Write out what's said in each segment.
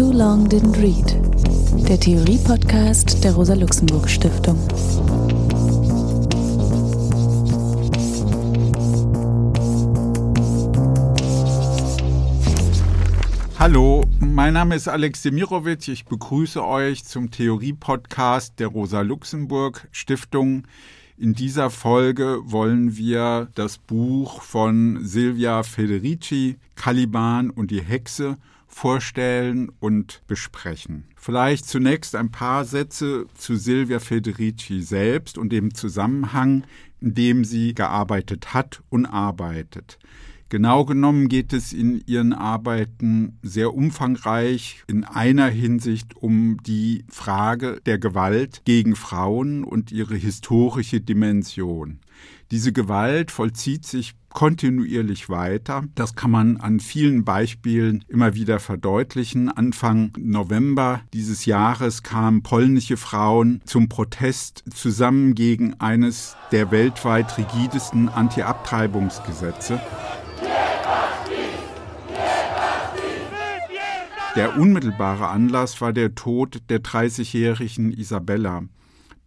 Too Long Didn't Read, der Theorie-Podcast der Rosa-Luxemburg-Stiftung. Hallo, mein Name ist Alex Demirovic. Ich begrüße euch zum Theorie-Podcast der Rosa-Luxemburg-Stiftung. In dieser Folge wollen wir das Buch von Silvia Federici, Caliban und die Hexe, vorstellen und besprechen. Vielleicht zunächst ein paar Sätze zu Silvia Federici selbst und dem Zusammenhang, in dem sie gearbeitet hat und arbeitet. Genau genommen geht es in ihren Arbeiten sehr umfangreich in einer Hinsicht um die Frage der Gewalt gegen Frauen und ihre historische Dimension. Diese Gewalt vollzieht sich kontinuierlich weiter. Das kann man an vielen Beispielen immer wieder verdeutlichen. Anfang November dieses Jahres kamen polnische Frauen zum Protest zusammen gegen eines der weltweit rigidesten Anti-Abtreibungsgesetze. Der unmittelbare Anlass war der Tod der 30-jährigen Isabella,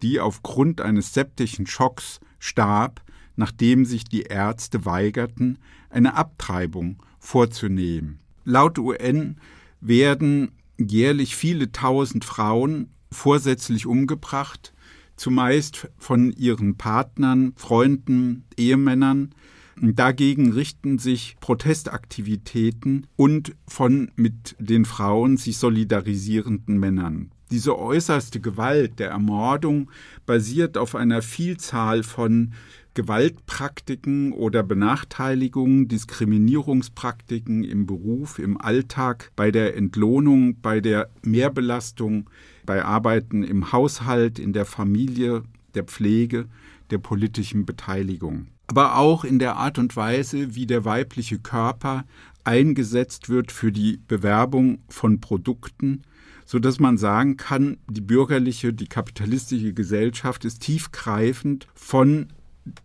die aufgrund eines septischen Schocks starb, nachdem sich die Ärzte weigerten, eine Abtreibung vorzunehmen. Laut UN werden jährlich viele tausend Frauen vorsätzlich umgebracht, zumeist von ihren Partnern, Freunden, Ehemännern, Dagegen richten sich Protestaktivitäten und von mit den Frauen sich solidarisierenden Männern. Diese äußerste Gewalt der Ermordung basiert auf einer Vielzahl von Gewaltpraktiken oder Benachteiligungen, Diskriminierungspraktiken im Beruf, im Alltag, bei der Entlohnung, bei der Mehrbelastung, bei Arbeiten im Haushalt, in der Familie, der Pflege, der politischen Beteiligung. Aber auch in der Art und Weise, wie der weibliche Körper eingesetzt wird für die Bewerbung von Produkten, so dass man sagen kann, die bürgerliche, die kapitalistische Gesellschaft ist tiefgreifend von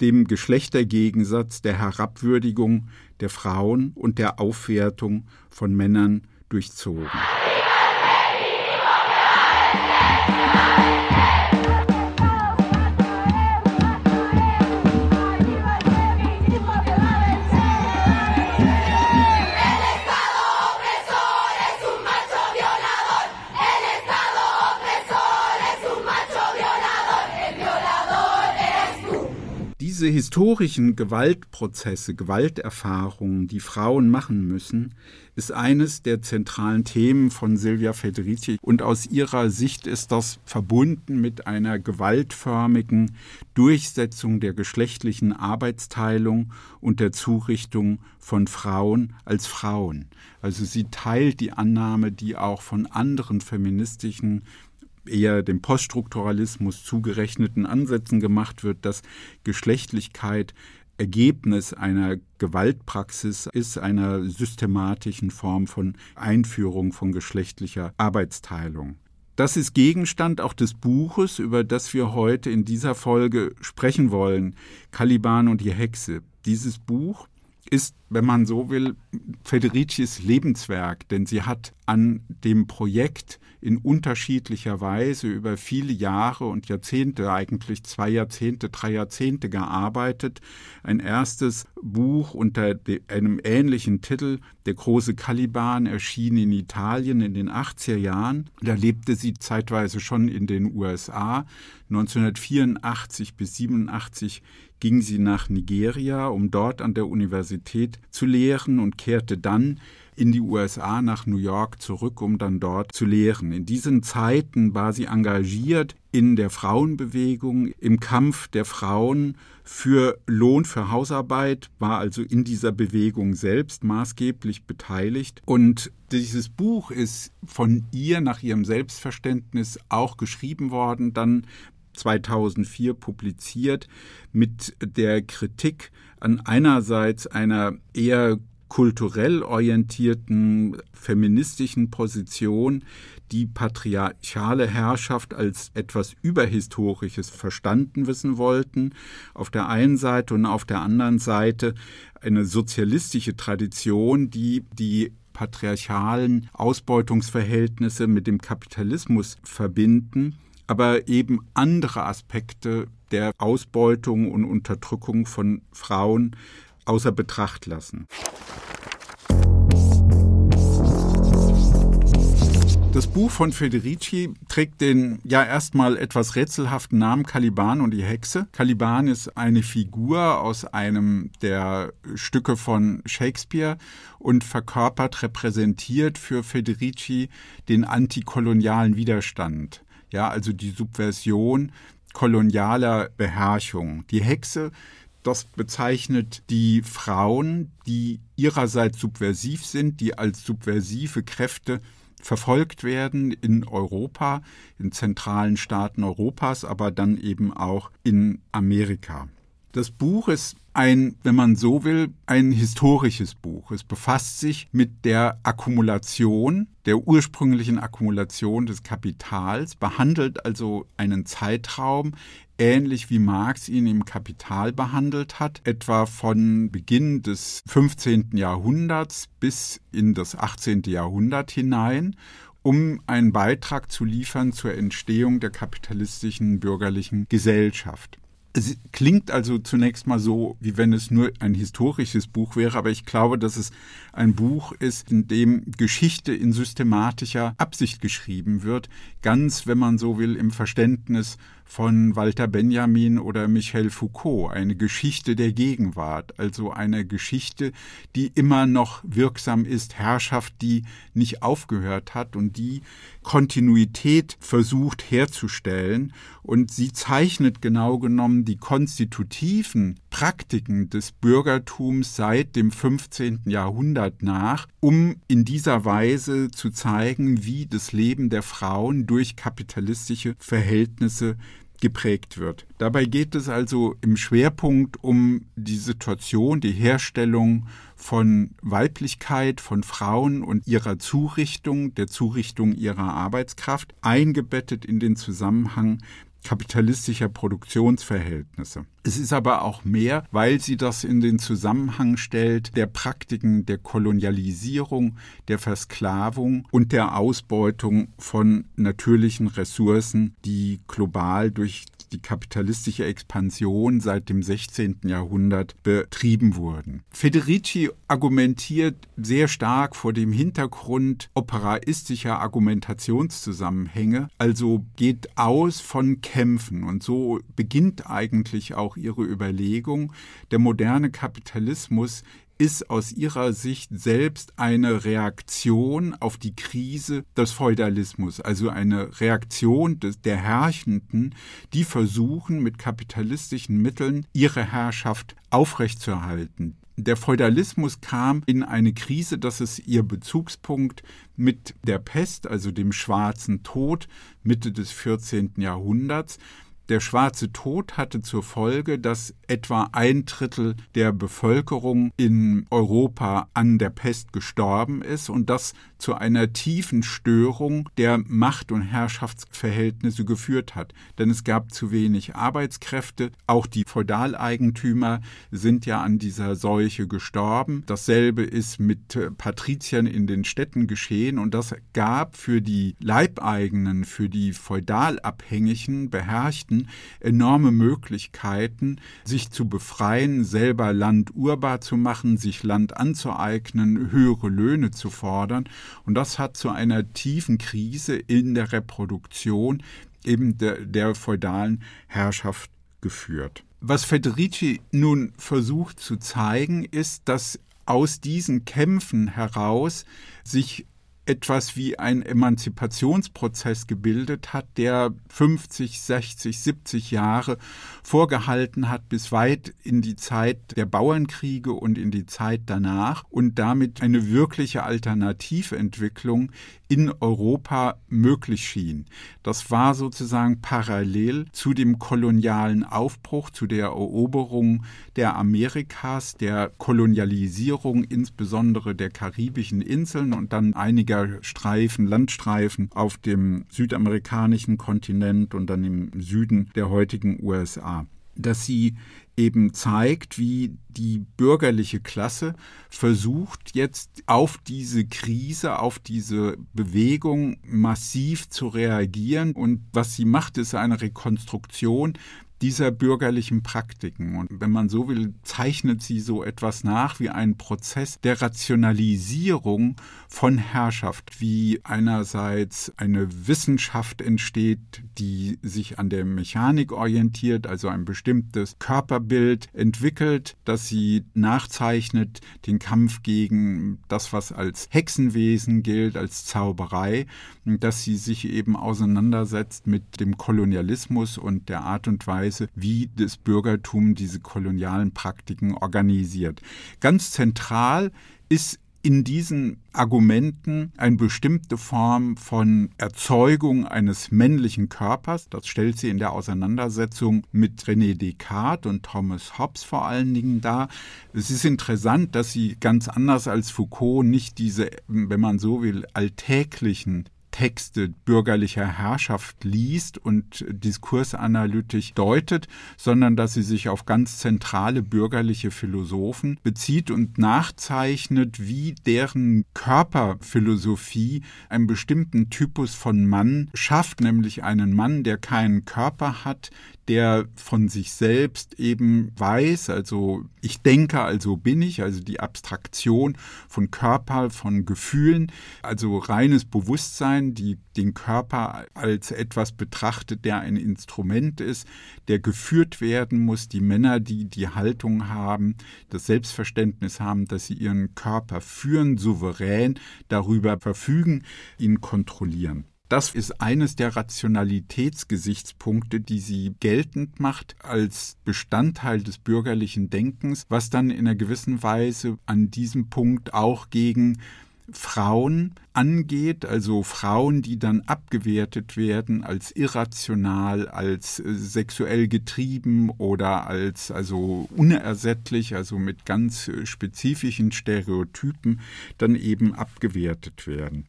dem Geschlechtergegensatz der Herabwürdigung der Frauen und der Aufwertung von Männern durchzogen. Diese historischen Gewaltprozesse, Gewalterfahrungen, die Frauen machen müssen, ist eines der zentralen Themen von Silvia Federici. Und aus ihrer Sicht ist das verbunden mit einer gewaltförmigen Durchsetzung der geschlechtlichen Arbeitsteilung und der Zurichtung von Frauen als Frauen. Also sie teilt die Annahme, die auch von anderen feministischen eher dem Poststrukturalismus zugerechneten Ansätzen gemacht wird, dass Geschlechtlichkeit Ergebnis einer Gewaltpraxis ist, einer systematischen Form von Einführung von geschlechtlicher Arbeitsteilung. Das ist Gegenstand auch des Buches, über das wir heute in dieser Folge sprechen wollen, Caliban und die Hexe. Dieses Buch ist, wenn man so will, Federicis Lebenswerk, denn sie hat an dem Projekt in unterschiedlicher Weise über viele Jahre und Jahrzehnte, eigentlich zwei Jahrzehnte, drei Jahrzehnte gearbeitet. Ein erstes Buch unter einem ähnlichen Titel, Der große Caliban, erschien in Italien in den 80er Jahren. Da lebte sie zeitweise schon in den USA. 1984 bis 87 ging sie nach Nigeria, um dort an der Universität zu lehren und kehrte dann in die USA nach New York zurück, um dann dort zu lehren. In diesen Zeiten war sie engagiert in der Frauenbewegung, im Kampf der Frauen für Lohn für Hausarbeit, war also in dieser Bewegung selbst maßgeblich beteiligt. Und dieses Buch ist von ihr nach ihrem Selbstverständnis auch geschrieben worden, dann 2004 publiziert mit der Kritik an einerseits einer eher kulturell orientierten feministischen Position die patriarchale Herrschaft als etwas Überhistorisches verstanden wissen wollten, auf der einen Seite und auf der anderen Seite eine sozialistische Tradition, die die patriarchalen Ausbeutungsverhältnisse mit dem Kapitalismus verbinden, aber eben andere Aspekte der Ausbeutung und Unterdrückung von Frauen außer Betracht lassen. Das Buch von Federici trägt den ja erstmal etwas rätselhaften Namen Caliban und die Hexe. Caliban ist eine Figur aus einem der Stücke von Shakespeare und verkörpert, repräsentiert für Federici den antikolonialen Widerstand. Ja, also die Subversion kolonialer Beherrschung. Die Hexe das bezeichnet die Frauen, die ihrerseits subversiv sind, die als subversive Kräfte verfolgt werden in Europa, in zentralen Staaten Europas, aber dann eben auch in Amerika. Das Buch ist ein, wenn man so will, ein historisches Buch. Es befasst sich mit der Akkumulation, der ursprünglichen Akkumulation des Kapitals, behandelt also einen Zeitraum, ähnlich wie Marx ihn im Kapital behandelt hat, etwa von Beginn des 15. Jahrhunderts bis in das 18. Jahrhundert hinein um einen Beitrag zu liefern zur Entstehung der kapitalistischen bürgerlichen Gesellschaft. Es klingt also zunächst mal so, wie wenn es nur ein historisches Buch wäre, aber ich glaube, dass es ein Buch ist, in dem Geschichte in systematischer Absicht geschrieben wird, ganz, wenn man so will, im Verständnis von Walter Benjamin oder Michel Foucault, eine Geschichte der Gegenwart, also eine Geschichte, die immer noch wirksam ist, Herrschaft, die nicht aufgehört hat und die Kontinuität versucht herzustellen. Und sie zeichnet genau genommen die konstitutiven Praktiken des Bürgertums seit dem 15. Jahrhundert nach, um in dieser Weise zu zeigen, wie das Leben der Frauen durch kapitalistische Verhältnisse geprägt wird. Dabei geht es also im Schwerpunkt um die Situation, die Herstellung von Weiblichkeit, von Frauen und ihrer Zurichtung, der Zurichtung ihrer Arbeitskraft, eingebettet in den Zusammenhang kapitalistischer Produktionsverhältnisse. Es ist aber auch mehr, weil sie das in den Zusammenhang stellt der Praktiken der Kolonialisierung, der Versklavung und der Ausbeutung von natürlichen Ressourcen, die global durch die kapitalistische Expansion seit dem 16. Jahrhundert betrieben wurden. Federici argumentiert sehr stark vor dem Hintergrund operaistischer Argumentationszusammenhänge, also geht aus von Kämpfen und so beginnt eigentlich auch ihre Überlegung, der moderne Kapitalismus ist aus ihrer Sicht selbst eine Reaktion auf die Krise des Feudalismus, also eine Reaktion des, der Herrschenden, die versuchen, mit kapitalistischen Mitteln ihre Herrschaft aufrechtzuerhalten. Der Feudalismus kam in eine Krise, das ist ihr Bezugspunkt mit der Pest, also dem schwarzen Tod Mitte des 14. Jahrhunderts. Der schwarze Tod hatte zur Folge, dass etwa ein Drittel der Bevölkerung in Europa an der Pest gestorben ist und das zu einer tiefen Störung der Macht- und Herrschaftsverhältnisse geführt hat. Denn es gab zu wenig Arbeitskräfte. Auch die Feudaleigentümer sind ja an dieser Seuche gestorben. Dasselbe ist mit Patriziern in den Städten geschehen und das gab für die Leibeigenen, für die feudalabhängigen Beherrschten enorme Möglichkeiten, sich zu befreien, selber Land urbar zu machen, sich Land anzueignen, höhere Löhne zu fordern. Und das hat zu einer tiefen Krise in der Reproduktion eben der, der feudalen Herrschaft geführt. Was Federici nun versucht zu zeigen, ist, dass aus diesen Kämpfen heraus sich etwas wie ein Emanzipationsprozess gebildet hat, der 50, 60, 70 Jahre vorgehalten hat bis weit in die Zeit der Bauernkriege und in die Zeit danach und damit eine wirkliche Alternativentwicklung in Europa möglich schien. Das war sozusagen parallel zu dem kolonialen Aufbruch, zu der Eroberung der Amerikas, der Kolonialisierung insbesondere der karibischen Inseln und dann einiger Streifen, Landstreifen auf dem südamerikanischen Kontinent und dann im Süden der heutigen USA. dass sie eben zeigt, wie die bürgerliche Klasse versucht jetzt auf diese Krise, auf diese Bewegung massiv zu reagieren. Und was sie macht, ist eine Rekonstruktion dieser bürgerlichen Praktiken. Und wenn man so will, zeichnet sie so etwas nach wie einen Prozess der Rationalisierung von Herrschaft, wie einerseits eine Wissenschaft entsteht, die sich an der Mechanik orientiert, also ein bestimmtes Körperbild entwickelt, das sie nachzeichnet, den Kampf gegen das, was als Hexenwesen gilt, als Zauberei, dass sie sich eben auseinandersetzt mit dem Kolonialismus und der Art und Weise, Weise, wie das Bürgertum diese kolonialen Praktiken organisiert. Ganz zentral ist in diesen Argumenten eine bestimmte Form von Erzeugung eines männlichen Körpers. Das stellt sie in der Auseinandersetzung mit René Descartes und Thomas Hobbes vor allen Dingen dar. Es ist interessant, dass sie ganz anders als Foucault nicht diese, wenn man so will, alltäglichen Texte bürgerlicher Herrschaft liest und diskursanalytisch deutet, sondern dass sie sich auf ganz zentrale bürgerliche Philosophen bezieht und nachzeichnet, wie deren Körperphilosophie einen bestimmten Typus von Mann schafft, nämlich einen Mann, der keinen Körper hat, der von sich selbst eben weiß, also ich denke, also bin ich, also die Abstraktion von Körper, von Gefühlen, also reines Bewusstsein, die den Körper als etwas betrachtet, der ein Instrument ist, der geführt werden muss, die Männer, die die Haltung haben, das Selbstverständnis haben, dass sie ihren Körper führen, souverän darüber verfügen, ihn kontrollieren. Das ist eines der Rationalitätsgesichtspunkte, die sie geltend macht als Bestandteil des bürgerlichen Denkens, was dann in einer gewissen Weise an diesem Punkt auch gegen Frauen angeht, also Frauen, die dann abgewertet werden als irrational, als äh, sexuell getrieben oder als also unersättlich, also mit ganz äh, spezifischen Stereotypen dann eben abgewertet werden.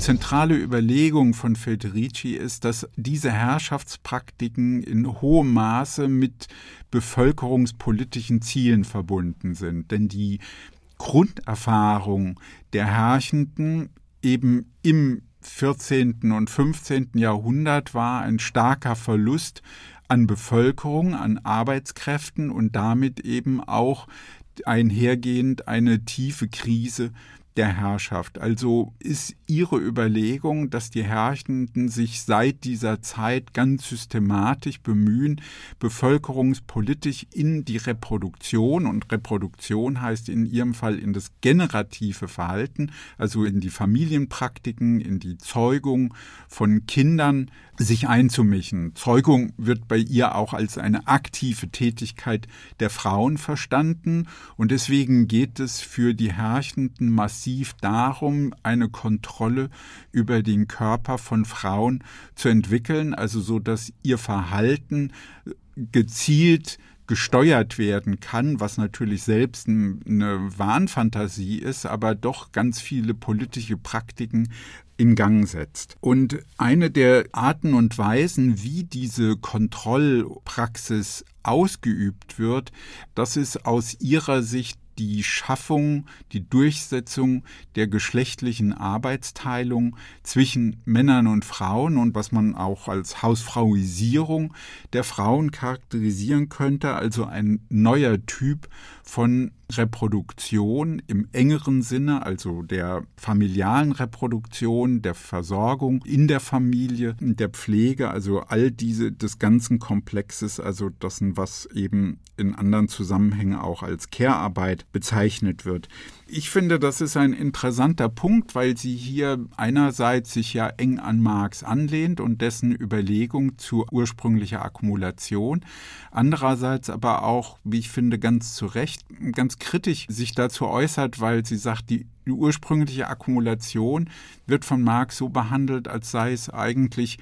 Zentrale Überlegung von Federici ist, dass diese Herrschaftspraktiken in hohem Maße mit bevölkerungspolitischen Zielen verbunden sind. Denn die Grunderfahrung der Herrschenden eben im 14. und 15. Jahrhundert war ein starker Verlust an Bevölkerung, an Arbeitskräften und damit eben auch einhergehend eine tiefe Krise der Herrschaft. Also ist Ihre Überlegung, dass die Herrschenden sich seit dieser Zeit ganz systematisch bemühen, bevölkerungspolitisch in die Reproduktion, und Reproduktion heißt in Ihrem Fall in das generative Verhalten, also in die Familienpraktiken, in die Zeugung von Kindern, sich einzumischen. Zeugung wird bei ihr auch als eine aktive Tätigkeit der Frauen verstanden und deswegen geht es für die Herrschenden massiv darum, eine Kontrolle über den Körper von Frauen zu entwickeln, also so dass ihr Verhalten gezielt gesteuert werden kann, was natürlich selbst eine Wahnfantasie ist, aber doch ganz viele politische Praktiken in Gang setzt. Und eine der Arten und Weisen, wie diese Kontrollpraxis ausgeübt wird, das ist aus ihrer Sicht die Schaffung, die Durchsetzung der geschlechtlichen Arbeitsteilung zwischen Männern und Frauen und was man auch als Hausfrauisierung der Frauen charakterisieren könnte, also ein neuer Typ von Reproduktion im engeren Sinne, also der familialen Reproduktion, der Versorgung in der Familie, der Pflege, also all diese des ganzen Komplexes, also das, was eben in anderen Zusammenhängen auch als Care-Arbeit bezeichnet wird. Ich finde, das ist ein interessanter Punkt, weil sie hier einerseits sich ja eng an Marx anlehnt und dessen Überlegung zur ursprünglichen Akkumulation, andererseits aber auch, wie ich finde, ganz zu Recht, ganz kritisch sich dazu äußert, weil sie sagt, die ursprüngliche Akkumulation wird von Marx so behandelt, als sei es eigentlich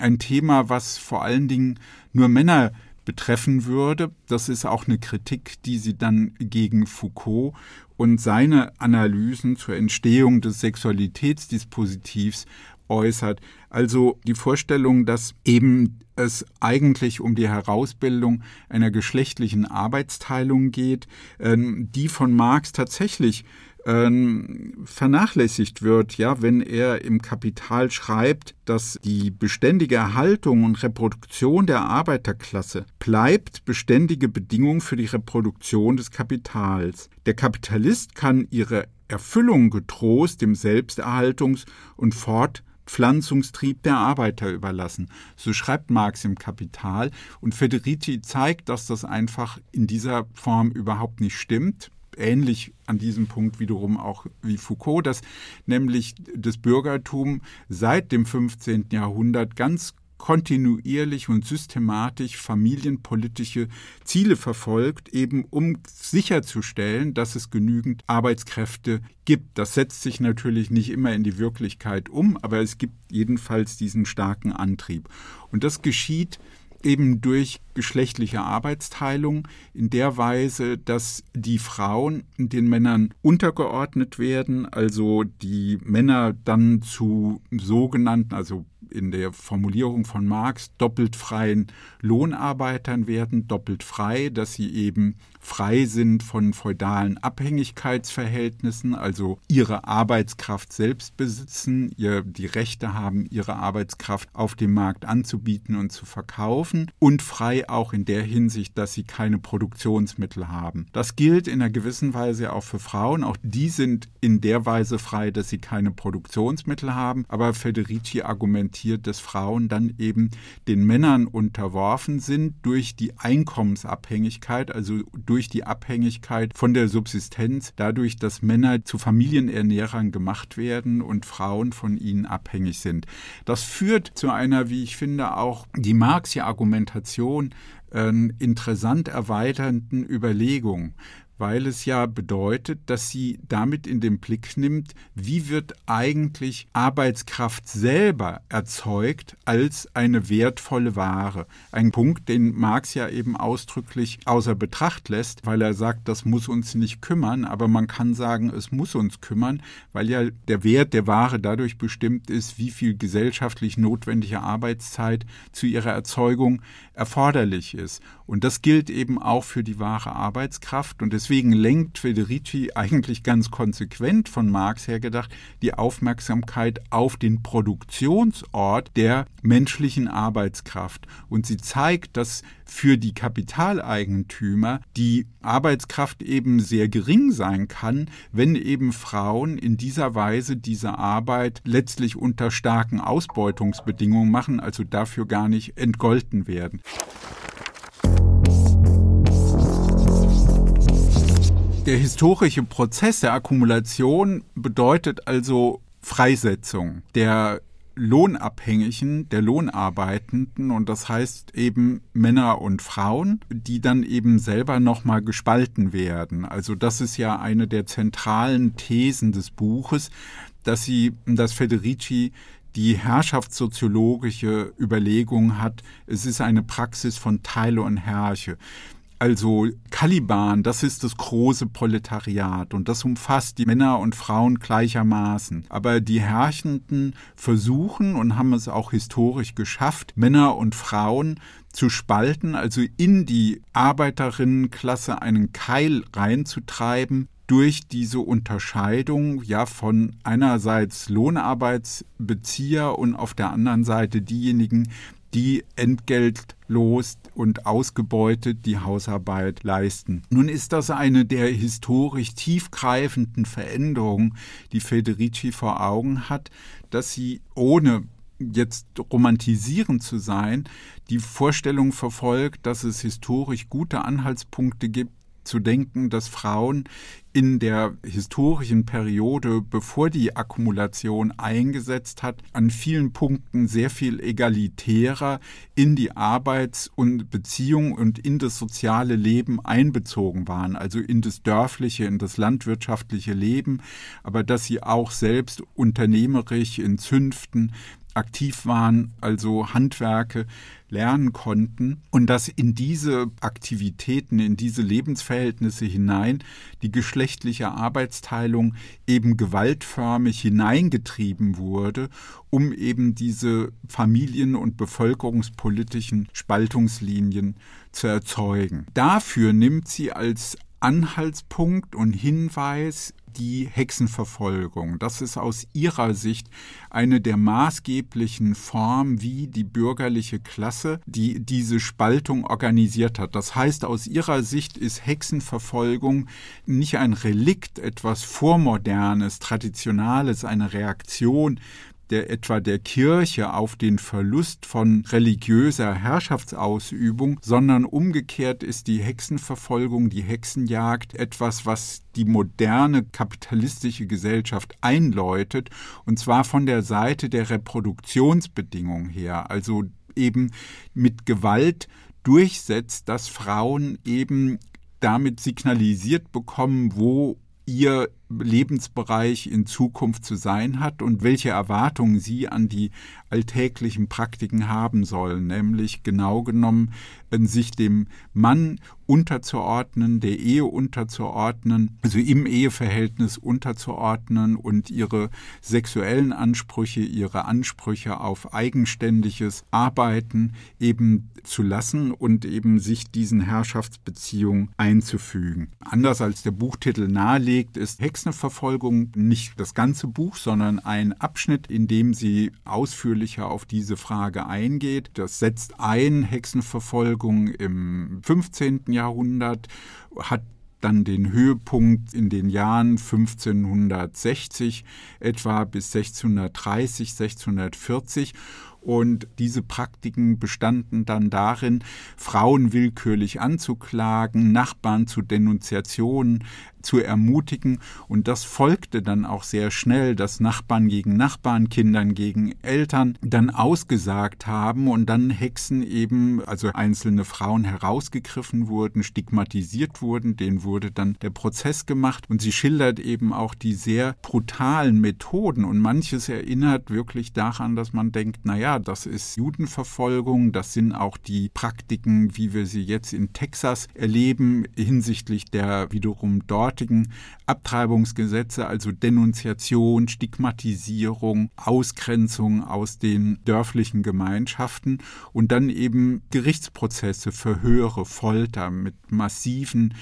ein Thema, was vor allen Dingen nur Männer betreffen würde. Das ist auch eine Kritik, die sie dann gegen Foucault und seine Analysen zur Entstehung des Sexualitätsdispositivs äußert. Also die Vorstellung, dass eben es eigentlich um die Herausbildung einer geschlechtlichen Arbeitsteilung geht, ähm, die von Marx tatsächlich vernachlässigt wird, ja, wenn er im Kapital schreibt, dass die beständige Erhaltung und Reproduktion der Arbeiterklasse bleibt beständige Bedingung für die Reproduktion des Kapitals. Der Kapitalist kann ihre Erfüllung getrost dem Selbsterhaltungs- und Fortpflanzungstrieb der Arbeiter überlassen. So schreibt Marx im Kapital und Federici zeigt, dass das einfach in dieser Form überhaupt nicht stimmt ähnlich an diesem Punkt wiederum auch wie Foucault, dass nämlich das Bürgertum seit dem 15. Jahrhundert ganz kontinuierlich und systematisch familienpolitische Ziele verfolgt, eben um sicherzustellen, dass es genügend Arbeitskräfte gibt. Das setzt sich natürlich nicht immer in die Wirklichkeit um, aber es gibt jedenfalls diesen starken Antrieb. Und das geschieht eben durch geschlechtliche Arbeitsteilung in der Weise, dass die Frauen den Männern untergeordnet werden, also die Männer dann zu sogenannten, also in der Formulierung von Marx doppelt freien Lohnarbeitern werden, doppelt frei, dass sie eben frei sind von feudalen Abhängigkeitsverhältnissen, also ihre Arbeitskraft selbst besitzen, ihr die Rechte haben, ihre Arbeitskraft auf dem Markt anzubieten und zu verkaufen und frei auch in der Hinsicht, dass sie keine Produktionsmittel haben. Das gilt in einer gewissen Weise auch für Frauen. Auch die sind in der Weise frei, dass sie keine Produktionsmittel haben. Aber Federici argumentiert, dass Frauen dann eben den Männern unterworfen sind durch die Einkommensabhängigkeit, also durch die Abhängigkeit von der Subsistenz, dadurch, dass Männer zu Familienernährern gemacht werden und Frauen von ihnen abhängig sind. Das führt zu einer, wie ich finde, auch die Marxische Argumentation äh, interessant erweiternden Überlegung weil es ja bedeutet, dass sie damit in den Blick nimmt, wie wird eigentlich Arbeitskraft selber erzeugt als eine wertvolle Ware. Ein Punkt, den Marx ja eben ausdrücklich außer Betracht lässt, weil er sagt, das muss uns nicht kümmern, aber man kann sagen, es muss uns kümmern, weil ja der Wert der Ware dadurch bestimmt ist, wie viel gesellschaftlich notwendige Arbeitszeit zu ihrer Erzeugung erforderlich ist. Und das gilt eben auch für die wahre Arbeitskraft. Und deswegen lenkt Federici eigentlich ganz konsequent von Marx her gedacht die Aufmerksamkeit auf den Produktionsort der menschlichen Arbeitskraft. Und sie zeigt, dass für die Kapitaleigentümer die Arbeitskraft eben sehr gering sein kann, wenn eben Frauen in dieser Weise diese Arbeit letztlich unter starken Ausbeutungsbedingungen machen, also dafür gar nicht entgolten werden. Der historische Prozess der Akkumulation bedeutet also Freisetzung der Lohnabhängigen, der Lohnarbeitenden und das heißt eben Männer und Frauen, die dann eben selber nochmal gespalten werden. Also das ist ja eine der zentralen Thesen des Buches, dass sie, dass Federici die herrschaftssoziologische Überlegung hat, es ist eine Praxis von Teile und Herrsche. Also Caliban, das ist das große Proletariat und das umfasst die Männer und Frauen gleichermaßen. Aber die Herrschenden versuchen und haben es auch historisch geschafft, Männer und Frauen zu spalten, also in die Arbeiterinnenklasse einen Keil reinzutreiben, durch diese Unterscheidung ja von einerseits Lohnarbeitsbezieher und auf der anderen Seite diejenigen, die entgeltlos und ausgebeutet die Hausarbeit leisten. Nun ist das eine der historisch tiefgreifenden Veränderungen, die Federici vor Augen hat, dass sie ohne jetzt romantisierend zu sein, die Vorstellung verfolgt, dass es historisch gute Anhaltspunkte gibt, zu denken, dass Frauen in der historischen Periode, bevor die Akkumulation eingesetzt hat, an vielen Punkten sehr viel egalitärer in die Arbeits- und Beziehung und in das soziale Leben einbezogen waren, also in das dörfliche, in das landwirtschaftliche Leben, aber dass sie auch selbst unternehmerisch in Zünften aktiv waren, also Handwerke lernen konnten und dass in diese Aktivitäten, in diese Lebensverhältnisse hinein die geschlechtliche Arbeitsteilung eben gewaltförmig hineingetrieben wurde, um eben diese familien- und bevölkerungspolitischen Spaltungslinien zu erzeugen. Dafür nimmt sie als Anhaltspunkt und Hinweis die Hexenverfolgung. Das ist aus ihrer Sicht eine der maßgeblichen Formen, wie die bürgerliche Klasse, die diese Spaltung organisiert hat. Das heißt, aus ihrer Sicht ist Hexenverfolgung nicht ein Relikt, etwas Vormodernes, Traditionales, eine Reaktion der etwa der Kirche auf den Verlust von religiöser Herrschaftsausübung, sondern umgekehrt ist die Hexenverfolgung, die Hexenjagd etwas, was die moderne kapitalistische Gesellschaft einläutet, und zwar von der Seite der Reproduktionsbedingungen her, also eben mit Gewalt durchsetzt, dass Frauen eben damit signalisiert bekommen, wo ihr Lebensbereich in Zukunft zu sein hat und welche Erwartungen sie an die alltäglichen Praktiken haben sollen, nämlich genau genommen sich dem Mann unterzuordnen, der Ehe unterzuordnen, also im Eheverhältnis unterzuordnen und ihre sexuellen Ansprüche, ihre Ansprüche auf eigenständiges Arbeiten eben zu lassen und eben sich diesen Herrschaftsbeziehungen einzufügen. Anders als der Buchtitel nahelegt, ist Hexenverfolgung nicht das ganze Buch, sondern ein Abschnitt, in dem sie ausführlicher auf diese Frage eingeht. Das setzt ein Hexenverfolgung im 15. Jahrhundert, hat dann den Höhepunkt in den Jahren 1560 etwa bis 1630, 1640 und diese Praktiken bestanden dann darin, Frauen willkürlich anzuklagen, Nachbarn zu Denunziationen zu ermutigen. Und das folgte dann auch sehr schnell, dass Nachbarn gegen Nachbarn, Kindern gegen Eltern dann ausgesagt haben und dann Hexen eben, also einzelne Frauen herausgegriffen wurden, stigmatisiert wurden, denen wurde dann der Prozess gemacht. Und sie schildert eben auch die sehr brutalen Methoden und manches erinnert wirklich daran, dass man denkt, naja, das ist Judenverfolgung, das sind auch die Praktiken, wie wir sie jetzt in Texas erleben, hinsichtlich der wiederum dort dortigen Abtreibungsgesetze, also Denunziation, Stigmatisierung, Ausgrenzung aus den dörflichen Gemeinschaften und dann eben Gerichtsprozesse, Verhöre, Folter mit massiven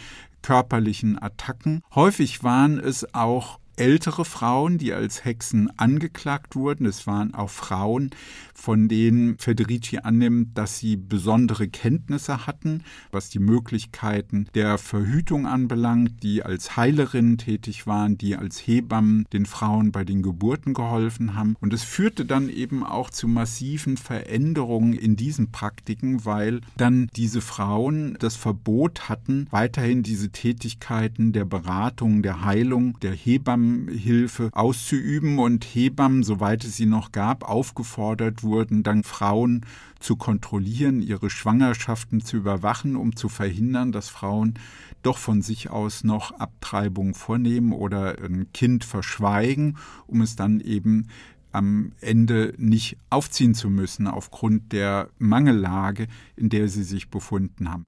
körperlichen Attacken. Häufig waren es auch ältere Frauen, die als Hexen angeklagt wurden. Es waren auch Frauen, von denen Federici annimmt, dass sie besondere Kenntnisse hatten, was die Möglichkeiten der Verhütung anbelangt, die als Heilerinnen tätig waren, die als Hebammen den Frauen bei den Geburten geholfen haben. Und es führte dann eben auch zu massiven Veränderungen in diesen Praktiken, weil dann diese Frauen das Verbot hatten, weiterhin diese Tätigkeiten der Beratung, der Heilung, der Hebammen Hebammenhilfe auszuüben und Hebammen, soweit es sie noch gab, aufgefordert wurden, dann Frauen zu kontrollieren, ihre Schwangerschaften zu überwachen, um zu verhindern, dass Frauen doch von sich aus noch Abtreibung vornehmen oder ein Kind verschweigen, um es dann eben am Ende nicht aufziehen zu müssen aufgrund der Mangellage, in der sie sich befunden haben.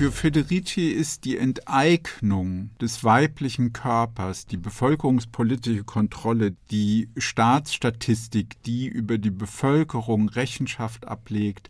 Für Federici ist die Enteignung des weiblichen Körpers, die bevölkerungspolitische Kontrolle, die Staatsstatistik, die über die Bevölkerung Rechenschaft ablegt,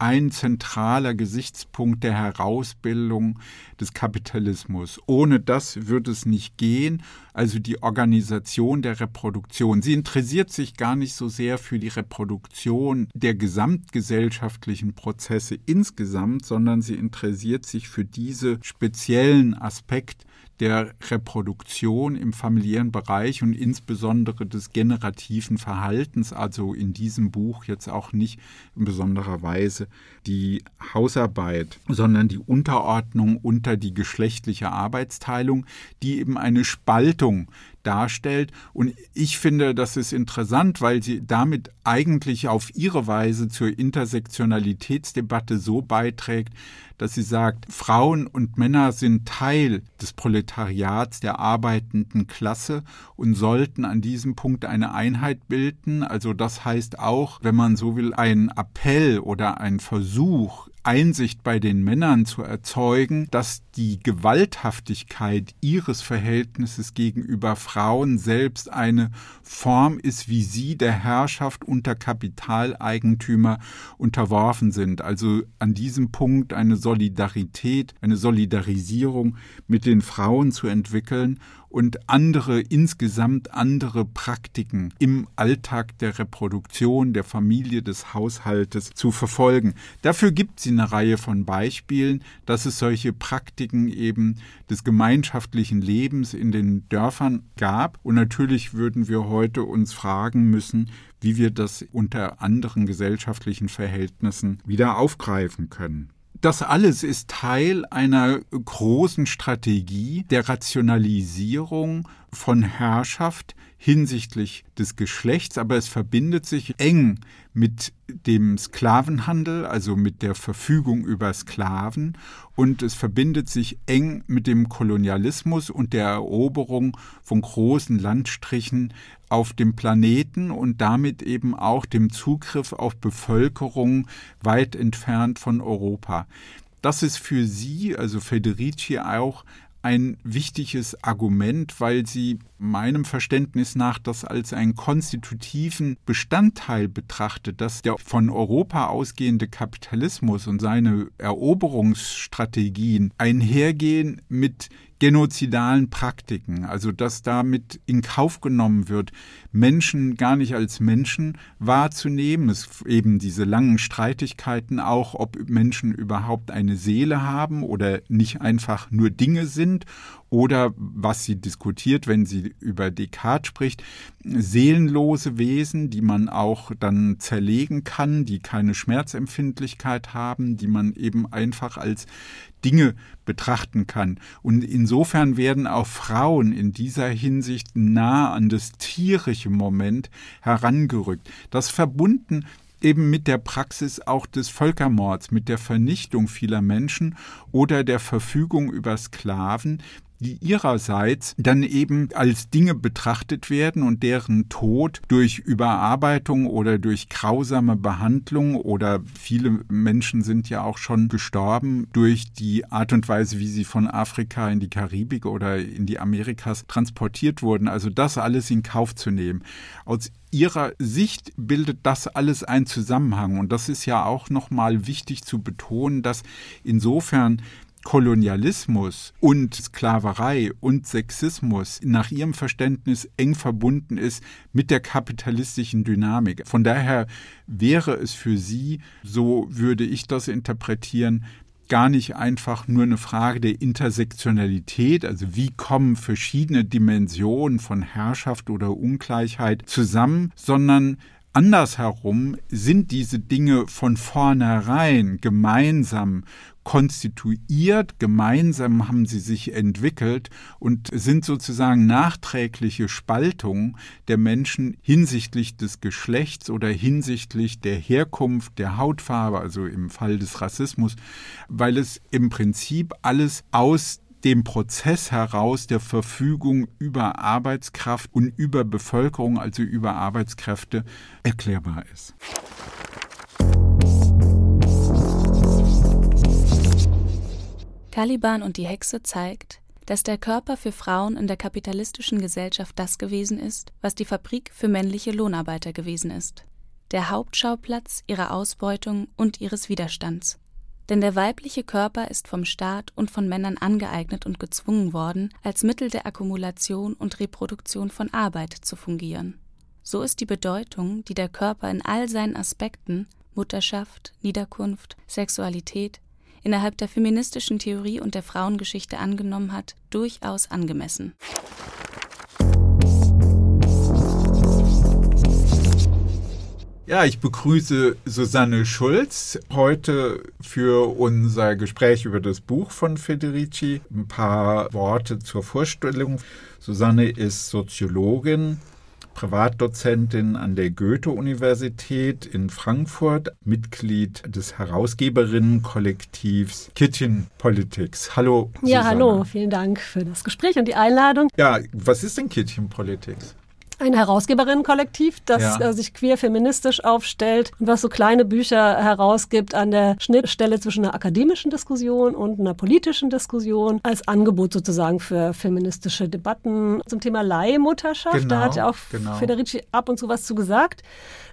ein zentraler Gesichtspunkt der Herausbildung des Kapitalismus. Ohne das wird es nicht gehen, also die Organisation der Reproduktion. Sie interessiert sich gar nicht so sehr für die Reproduktion der gesamtgesellschaftlichen Prozesse insgesamt, sondern sie interessiert sich für diesen speziellen Aspekt der Reproduktion im familiären Bereich und insbesondere des generativen Verhaltens, also in diesem Buch jetzt auch nicht in besonderer Weise die Hausarbeit, sondern die Unterordnung unter die geschlechtliche Arbeitsteilung, die eben eine Spaltung darstellt. Und ich finde, das ist interessant, weil sie damit eigentlich auf ihre Weise zur Intersektionalitätsdebatte so beiträgt, dass sie sagt, Frauen und Männer sind Teil des Proletariats der arbeitenden Klasse und sollten an diesem Punkt eine Einheit bilden. Also das heißt auch, wenn man so will, ein Appell oder ein Versuch, Einsicht bei den Männern zu erzeugen, dass die Gewalthaftigkeit ihres Verhältnisses gegenüber Frauen selbst eine Form ist, wie sie der Herrschaft unter Kapitaleigentümer unterworfen sind. Also an diesem Punkt eine Solidarität, eine Solidarisierung mit den Frauen zu entwickeln und andere, insgesamt andere Praktiken im Alltag der Reproduktion, der Familie, des Haushaltes zu verfolgen. Dafür gibt es eine Reihe von Beispielen, dass es solche Praktiken eben des gemeinschaftlichen Lebens in den Dörfern gab. Und natürlich würden wir heute uns fragen müssen, wie wir das unter anderen gesellschaftlichen Verhältnissen wieder aufgreifen können. Das alles ist Teil einer großen Strategie der Rationalisierung von Herrschaft hinsichtlich des Geschlechts, aber es verbindet sich eng mit dem Sklavenhandel, also mit der Verfügung über Sklaven, und es verbindet sich eng mit dem Kolonialismus und der Eroberung von großen Landstrichen auf dem Planeten und damit eben auch dem Zugriff auf Bevölkerung weit entfernt von Europa. Das ist für sie, also Federici, auch ein wichtiges Argument, weil sie meinem Verständnis nach das als einen konstitutiven Bestandteil betrachtet, dass der von Europa ausgehende Kapitalismus und seine Eroberungsstrategien einhergehen mit genozidalen Praktiken, also dass damit in Kauf genommen wird, Menschen gar nicht als Menschen wahrzunehmen. Es eben diese langen Streitigkeiten auch, ob Menschen überhaupt eine Seele haben oder nicht einfach nur Dinge sind oder was sie diskutiert, wenn sie über Descartes spricht, seelenlose Wesen, die man auch dann zerlegen kann, die keine Schmerzempfindlichkeit haben, die man eben einfach als Dinge betrachten kann. Und insofern werden auch Frauen in dieser Hinsicht nah an das tierische Moment herangerückt. Das verbunden eben mit der Praxis auch des Völkermords, mit der Vernichtung vieler Menschen oder der Verfügung über Sklaven, die ihrerseits dann eben als Dinge betrachtet werden und deren Tod durch Überarbeitung oder durch grausame Behandlung oder viele Menschen sind ja auch schon gestorben durch die Art und Weise, wie sie von Afrika in die Karibik oder in die Amerikas transportiert wurden. Also das alles in Kauf zu nehmen. Aus ihrer Sicht bildet das alles einen Zusammenhang und das ist ja auch nochmal wichtig zu betonen, dass insofern Kolonialismus und Sklaverei und Sexismus nach ihrem Verständnis eng verbunden ist mit der kapitalistischen Dynamik. Von daher wäre es für sie, so würde ich das interpretieren, gar nicht einfach nur eine Frage der Intersektionalität, also wie kommen verschiedene Dimensionen von Herrschaft oder Ungleichheit zusammen, sondern Andersherum sind diese Dinge von vornherein gemeinsam konstituiert, gemeinsam haben sie sich entwickelt und sind sozusagen nachträgliche Spaltungen der Menschen hinsichtlich des Geschlechts oder hinsichtlich der Herkunft, der Hautfarbe, also im Fall des Rassismus, weil es im Prinzip alles aus dem Prozess heraus der Verfügung über Arbeitskraft und über Bevölkerung, also über Arbeitskräfte, erklärbar ist. Caliban und die Hexe zeigt, dass der Körper für Frauen in der kapitalistischen Gesellschaft das gewesen ist, was die Fabrik für männliche Lohnarbeiter gewesen ist. Der Hauptschauplatz ihrer Ausbeutung und ihres Widerstands. Denn der weibliche Körper ist vom Staat und von Männern angeeignet und gezwungen worden, als Mittel der Akkumulation und Reproduktion von Arbeit zu fungieren. So ist die Bedeutung, die der Körper in all seinen Aspekten Mutterschaft, Niederkunft, Sexualität, innerhalb der feministischen Theorie und der Frauengeschichte angenommen hat, durchaus angemessen. Ja, ich begrüße Susanne Schulz heute für unser Gespräch über das Buch von Federici. Ein paar Worte zur Vorstellung. Susanne ist Soziologin, Privatdozentin an der Goethe-Universität in Frankfurt, Mitglied des Herausgeberinnenkollektivs Kitchen Politics. Hallo. Ja, hallo, vielen Dank für das Gespräch und die Einladung. Ja, was ist denn Kitchen Politics? Ein Herausgeberinnenkollektiv, das ja. äh, sich queer feministisch aufstellt und was so kleine Bücher herausgibt an der Schnittstelle zwischen einer akademischen Diskussion und einer politischen Diskussion als Angebot sozusagen für feministische Debatten zum Thema Leihmutterschaft. Genau, da hat ja auch genau. Federici ab und zu was zu gesagt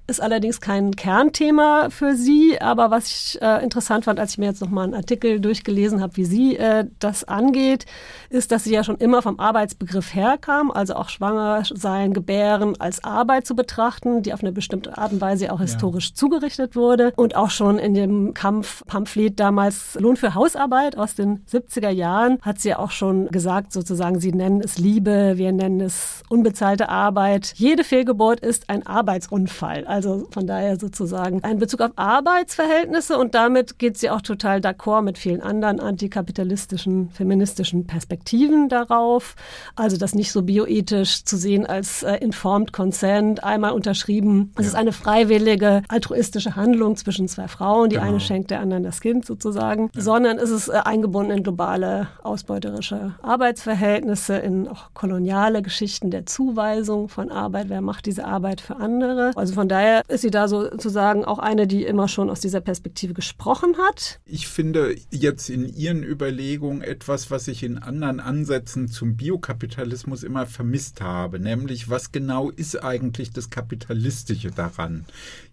ist allerdings kein Kernthema für sie, aber was ich äh, interessant fand, als ich mir jetzt nochmal einen Artikel durchgelesen habe, wie sie äh, das angeht, ist, dass sie ja schon immer vom Arbeitsbegriff herkam, also auch schwanger sein, gebären als Arbeit zu betrachten, die auf eine bestimmte Art und Weise auch historisch ja. zugerichtet wurde und auch schon in dem Kampfpamphlet damals Lohn für Hausarbeit aus den 70er Jahren hat sie auch schon gesagt, sozusagen, sie nennen es Liebe, wir nennen es unbezahlte Arbeit. Jede Fehlgeburt ist ein Arbeitsunfall. Also von daher sozusagen ein Bezug auf Arbeitsverhältnisse und damit geht sie auch total d'accord mit vielen anderen antikapitalistischen, feministischen Perspektiven darauf. Also das nicht so bioethisch zu sehen als äh, informed consent, einmal unterschrieben. Es ja. ist eine freiwillige, altruistische Handlung zwischen zwei Frauen. Die genau. eine schenkt der anderen das Kind sozusagen, ja. sondern es ist äh, eingebunden in globale ausbeuterische Arbeitsverhältnisse, in auch koloniale Geschichten der Zuweisung von Arbeit. Wer macht diese Arbeit für andere? Also von daher daher ist sie da sozusagen auch eine, die immer schon aus dieser Perspektive gesprochen hat. Ich finde jetzt in Ihren Überlegungen etwas, was ich in anderen Ansätzen zum Biokapitalismus immer vermisst habe, nämlich was genau ist eigentlich das Kapitalistische daran,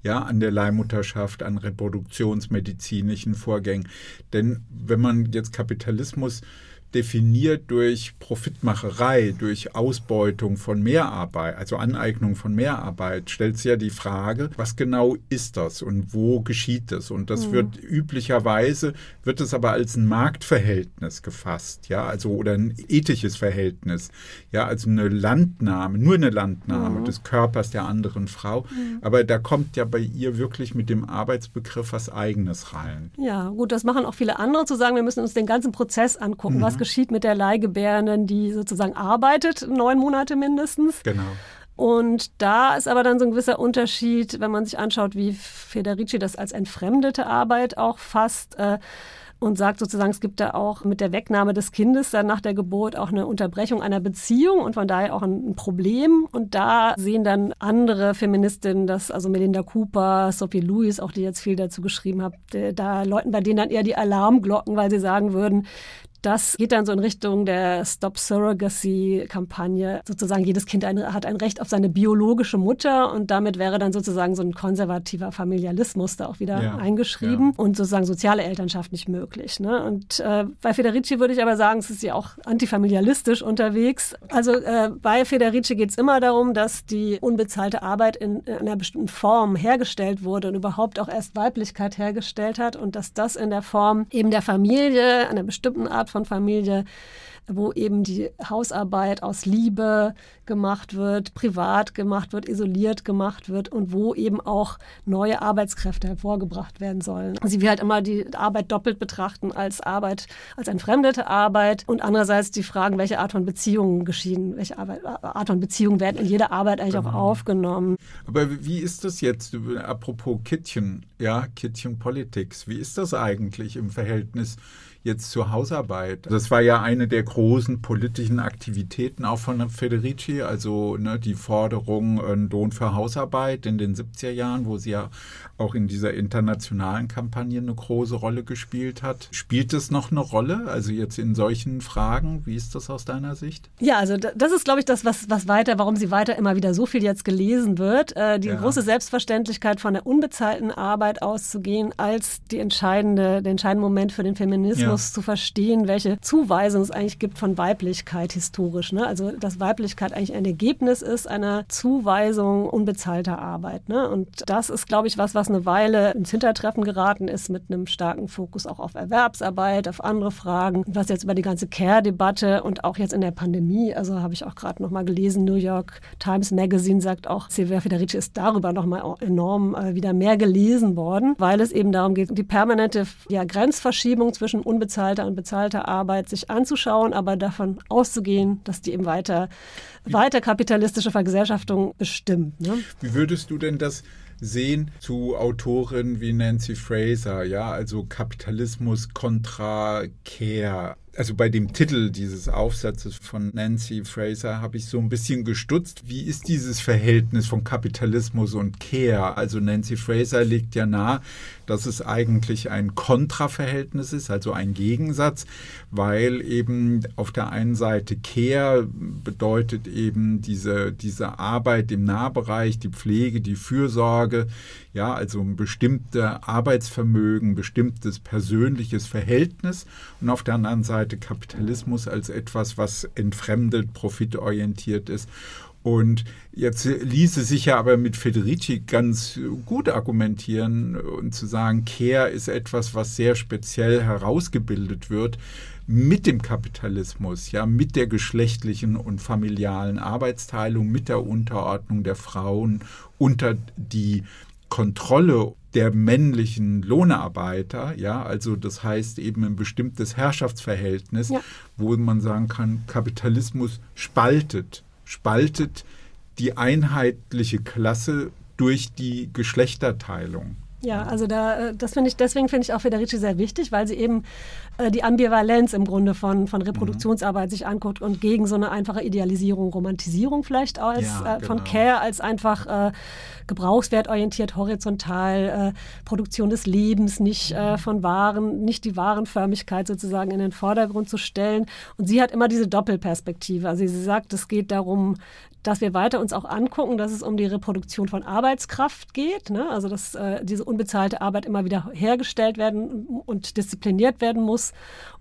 ja, an der Leihmutterschaft, an reproduktionsmedizinischen Vorgängen. Denn wenn man jetzt Kapitalismus definiert durch Profitmacherei, durch Ausbeutung von Mehrarbeit, also Aneignung von Mehrarbeit, stellt sich ja die Frage, was genau ist das und wo geschieht es? Und das mhm. wird üblicherweise, wird es aber als ein Marktverhältnis gefasst, ja, also oder ein ethisches Verhältnis, ja, also eine Landnahme, nur eine Landnahme mhm. des Körpers der anderen Frau. Mhm. Aber da kommt ja bei ihr wirklich mit dem Arbeitsbegriff was Eigenes rein. Ja, gut, das machen auch viele andere zu sagen, wir müssen uns den ganzen Prozess angucken, was geschieht mit der Leihgebärenden, die sozusagen arbeitet, neun Monate mindestens. Genau. Und da ist aber dann so ein gewisser Unterschied, wenn man sich anschaut, wie Federici das als entfremdete Arbeit auch fasst. Äh, und sagt sozusagen, es gibt da auch mit der Wegnahme des Kindes dann nach der Geburt auch eine Unterbrechung einer Beziehung und von daher auch ein Problem. Und da sehen dann andere Feministinnen, das also Melinda Cooper, Sophie Lewis, auch die jetzt viel dazu geschrieben hat, da läuten bei denen dann eher die Alarmglocken, weil sie sagen würden, das geht dann so in Richtung der Stop Surrogacy-Kampagne. Sozusagen jedes Kind ein, hat ein Recht auf seine biologische Mutter und damit wäre dann sozusagen so ein konservativer Familialismus da auch wieder ja, eingeschrieben ja. und sozusagen soziale Elternschaft nicht möglich. Ne? Und äh, bei Federici würde ich aber sagen, es ist ja auch antifamilialistisch unterwegs. Also äh, bei Federici geht es immer darum, dass die unbezahlte Arbeit in, in einer bestimmten Form hergestellt wurde und überhaupt auch erst Weiblichkeit hergestellt hat und dass das in der Form eben der Familie, einer bestimmten Art von Familie, wo eben die Hausarbeit aus Liebe gemacht wird, privat gemacht wird, isoliert gemacht wird und wo eben auch neue Arbeitskräfte hervorgebracht werden sollen. Sie will halt immer die Arbeit doppelt betrachten als Arbeit, als entfremdete Arbeit und andererseits die Fragen, welche Art von Beziehungen geschehen, welche Arbeit, Art von Beziehungen werden in jeder Arbeit eigentlich genau. auch aufgenommen. Aber wie ist das jetzt, apropos Kittchen, ja, Kittchen Politics, wie ist das eigentlich im Verhältnis jetzt zur Hausarbeit. Das war ja eine der großen politischen Aktivitäten auch von Federici, also ne, die Forderung ein Lohn für Hausarbeit in den 70er Jahren, wo sie ja auch in dieser internationalen Kampagne eine große Rolle gespielt hat. Spielt es noch eine Rolle, also jetzt in solchen Fragen? Wie ist das aus deiner Sicht? Ja, also das ist, glaube ich, das, was, was weiter, warum sie weiter immer wieder so viel jetzt gelesen wird. Äh, die ja. große Selbstverständlichkeit von der unbezahlten Arbeit auszugehen als die entscheidende, der entscheidende Moment für den Feminismus. Ja zu verstehen, welche Zuweisung es eigentlich gibt von Weiblichkeit historisch. Ne? Also dass Weiblichkeit eigentlich ein Ergebnis ist einer Zuweisung unbezahlter Arbeit. Ne? Und das ist, glaube ich, was, was eine Weile ins Hintertreffen geraten ist mit einem starken Fokus auch auf Erwerbsarbeit, auf andere Fragen. Was jetzt über die ganze Care-Debatte und auch jetzt in der Pandemie, also habe ich auch gerade noch mal gelesen, New York Times Magazine sagt auch, Silvia Federici ist darüber noch mal enorm äh, wieder mehr gelesen worden, weil es eben darum geht, die permanente ja, Grenzverschiebung zwischen unbezahlter und bezahlter Arbeit sich anzuschauen, aber davon auszugehen, dass die eben weiter, weiter kapitalistische Vergesellschaftung bestimmt. Ne? Wie würdest du denn das sehen zu Autoren wie Nancy Fraser, ja, also Kapitalismus kontra Care also bei dem Titel dieses Aufsatzes von Nancy Fraser habe ich so ein bisschen gestutzt. Wie ist dieses Verhältnis von Kapitalismus und Care? Also Nancy Fraser legt ja nahe, dass es eigentlich ein Kontraverhältnis ist, also ein Gegensatz, weil eben auf der einen Seite Care bedeutet eben diese, diese Arbeit im Nahbereich, die Pflege, die Fürsorge, ja, also ein bestimmtes Arbeitsvermögen, bestimmtes persönliches Verhältnis und auf der anderen Seite Kapitalismus als etwas, was entfremdet, profitorientiert ist. Und jetzt ließe sich ja aber mit Federici ganz gut argumentieren und zu sagen, Care ist etwas, was sehr speziell herausgebildet wird mit dem Kapitalismus, ja, mit der geschlechtlichen und familialen Arbeitsteilung, mit der Unterordnung der Frauen unter die Kontrolle der männlichen Lohnarbeiter, ja, also das heißt eben ein bestimmtes Herrschaftsverhältnis, ja. wo man sagen kann, Kapitalismus spaltet, spaltet die einheitliche Klasse durch die Geschlechterteilung. Ja, also da, äh, das finde ich, deswegen finde ich auch Federici sehr wichtig, weil sie eben äh, die Ambivalenz im Grunde von, von Reproduktionsarbeit mhm. sich anguckt und gegen so eine einfache Idealisierung, Romantisierung vielleicht als, ja, äh, genau. von Care als einfach äh, gebrauchswertorientiert, horizontal, äh, Produktion des Lebens, nicht mhm. von Waren, nicht die Warenförmigkeit sozusagen in den Vordergrund zu stellen. Und sie hat immer diese Doppelperspektive. Also sie sagt, es geht darum, dass wir weiter uns auch angucken, dass es um die Reproduktion von Arbeitskraft geht, ne? also dass äh, diese unbezahlte Arbeit immer wieder hergestellt werden und diszipliniert werden muss,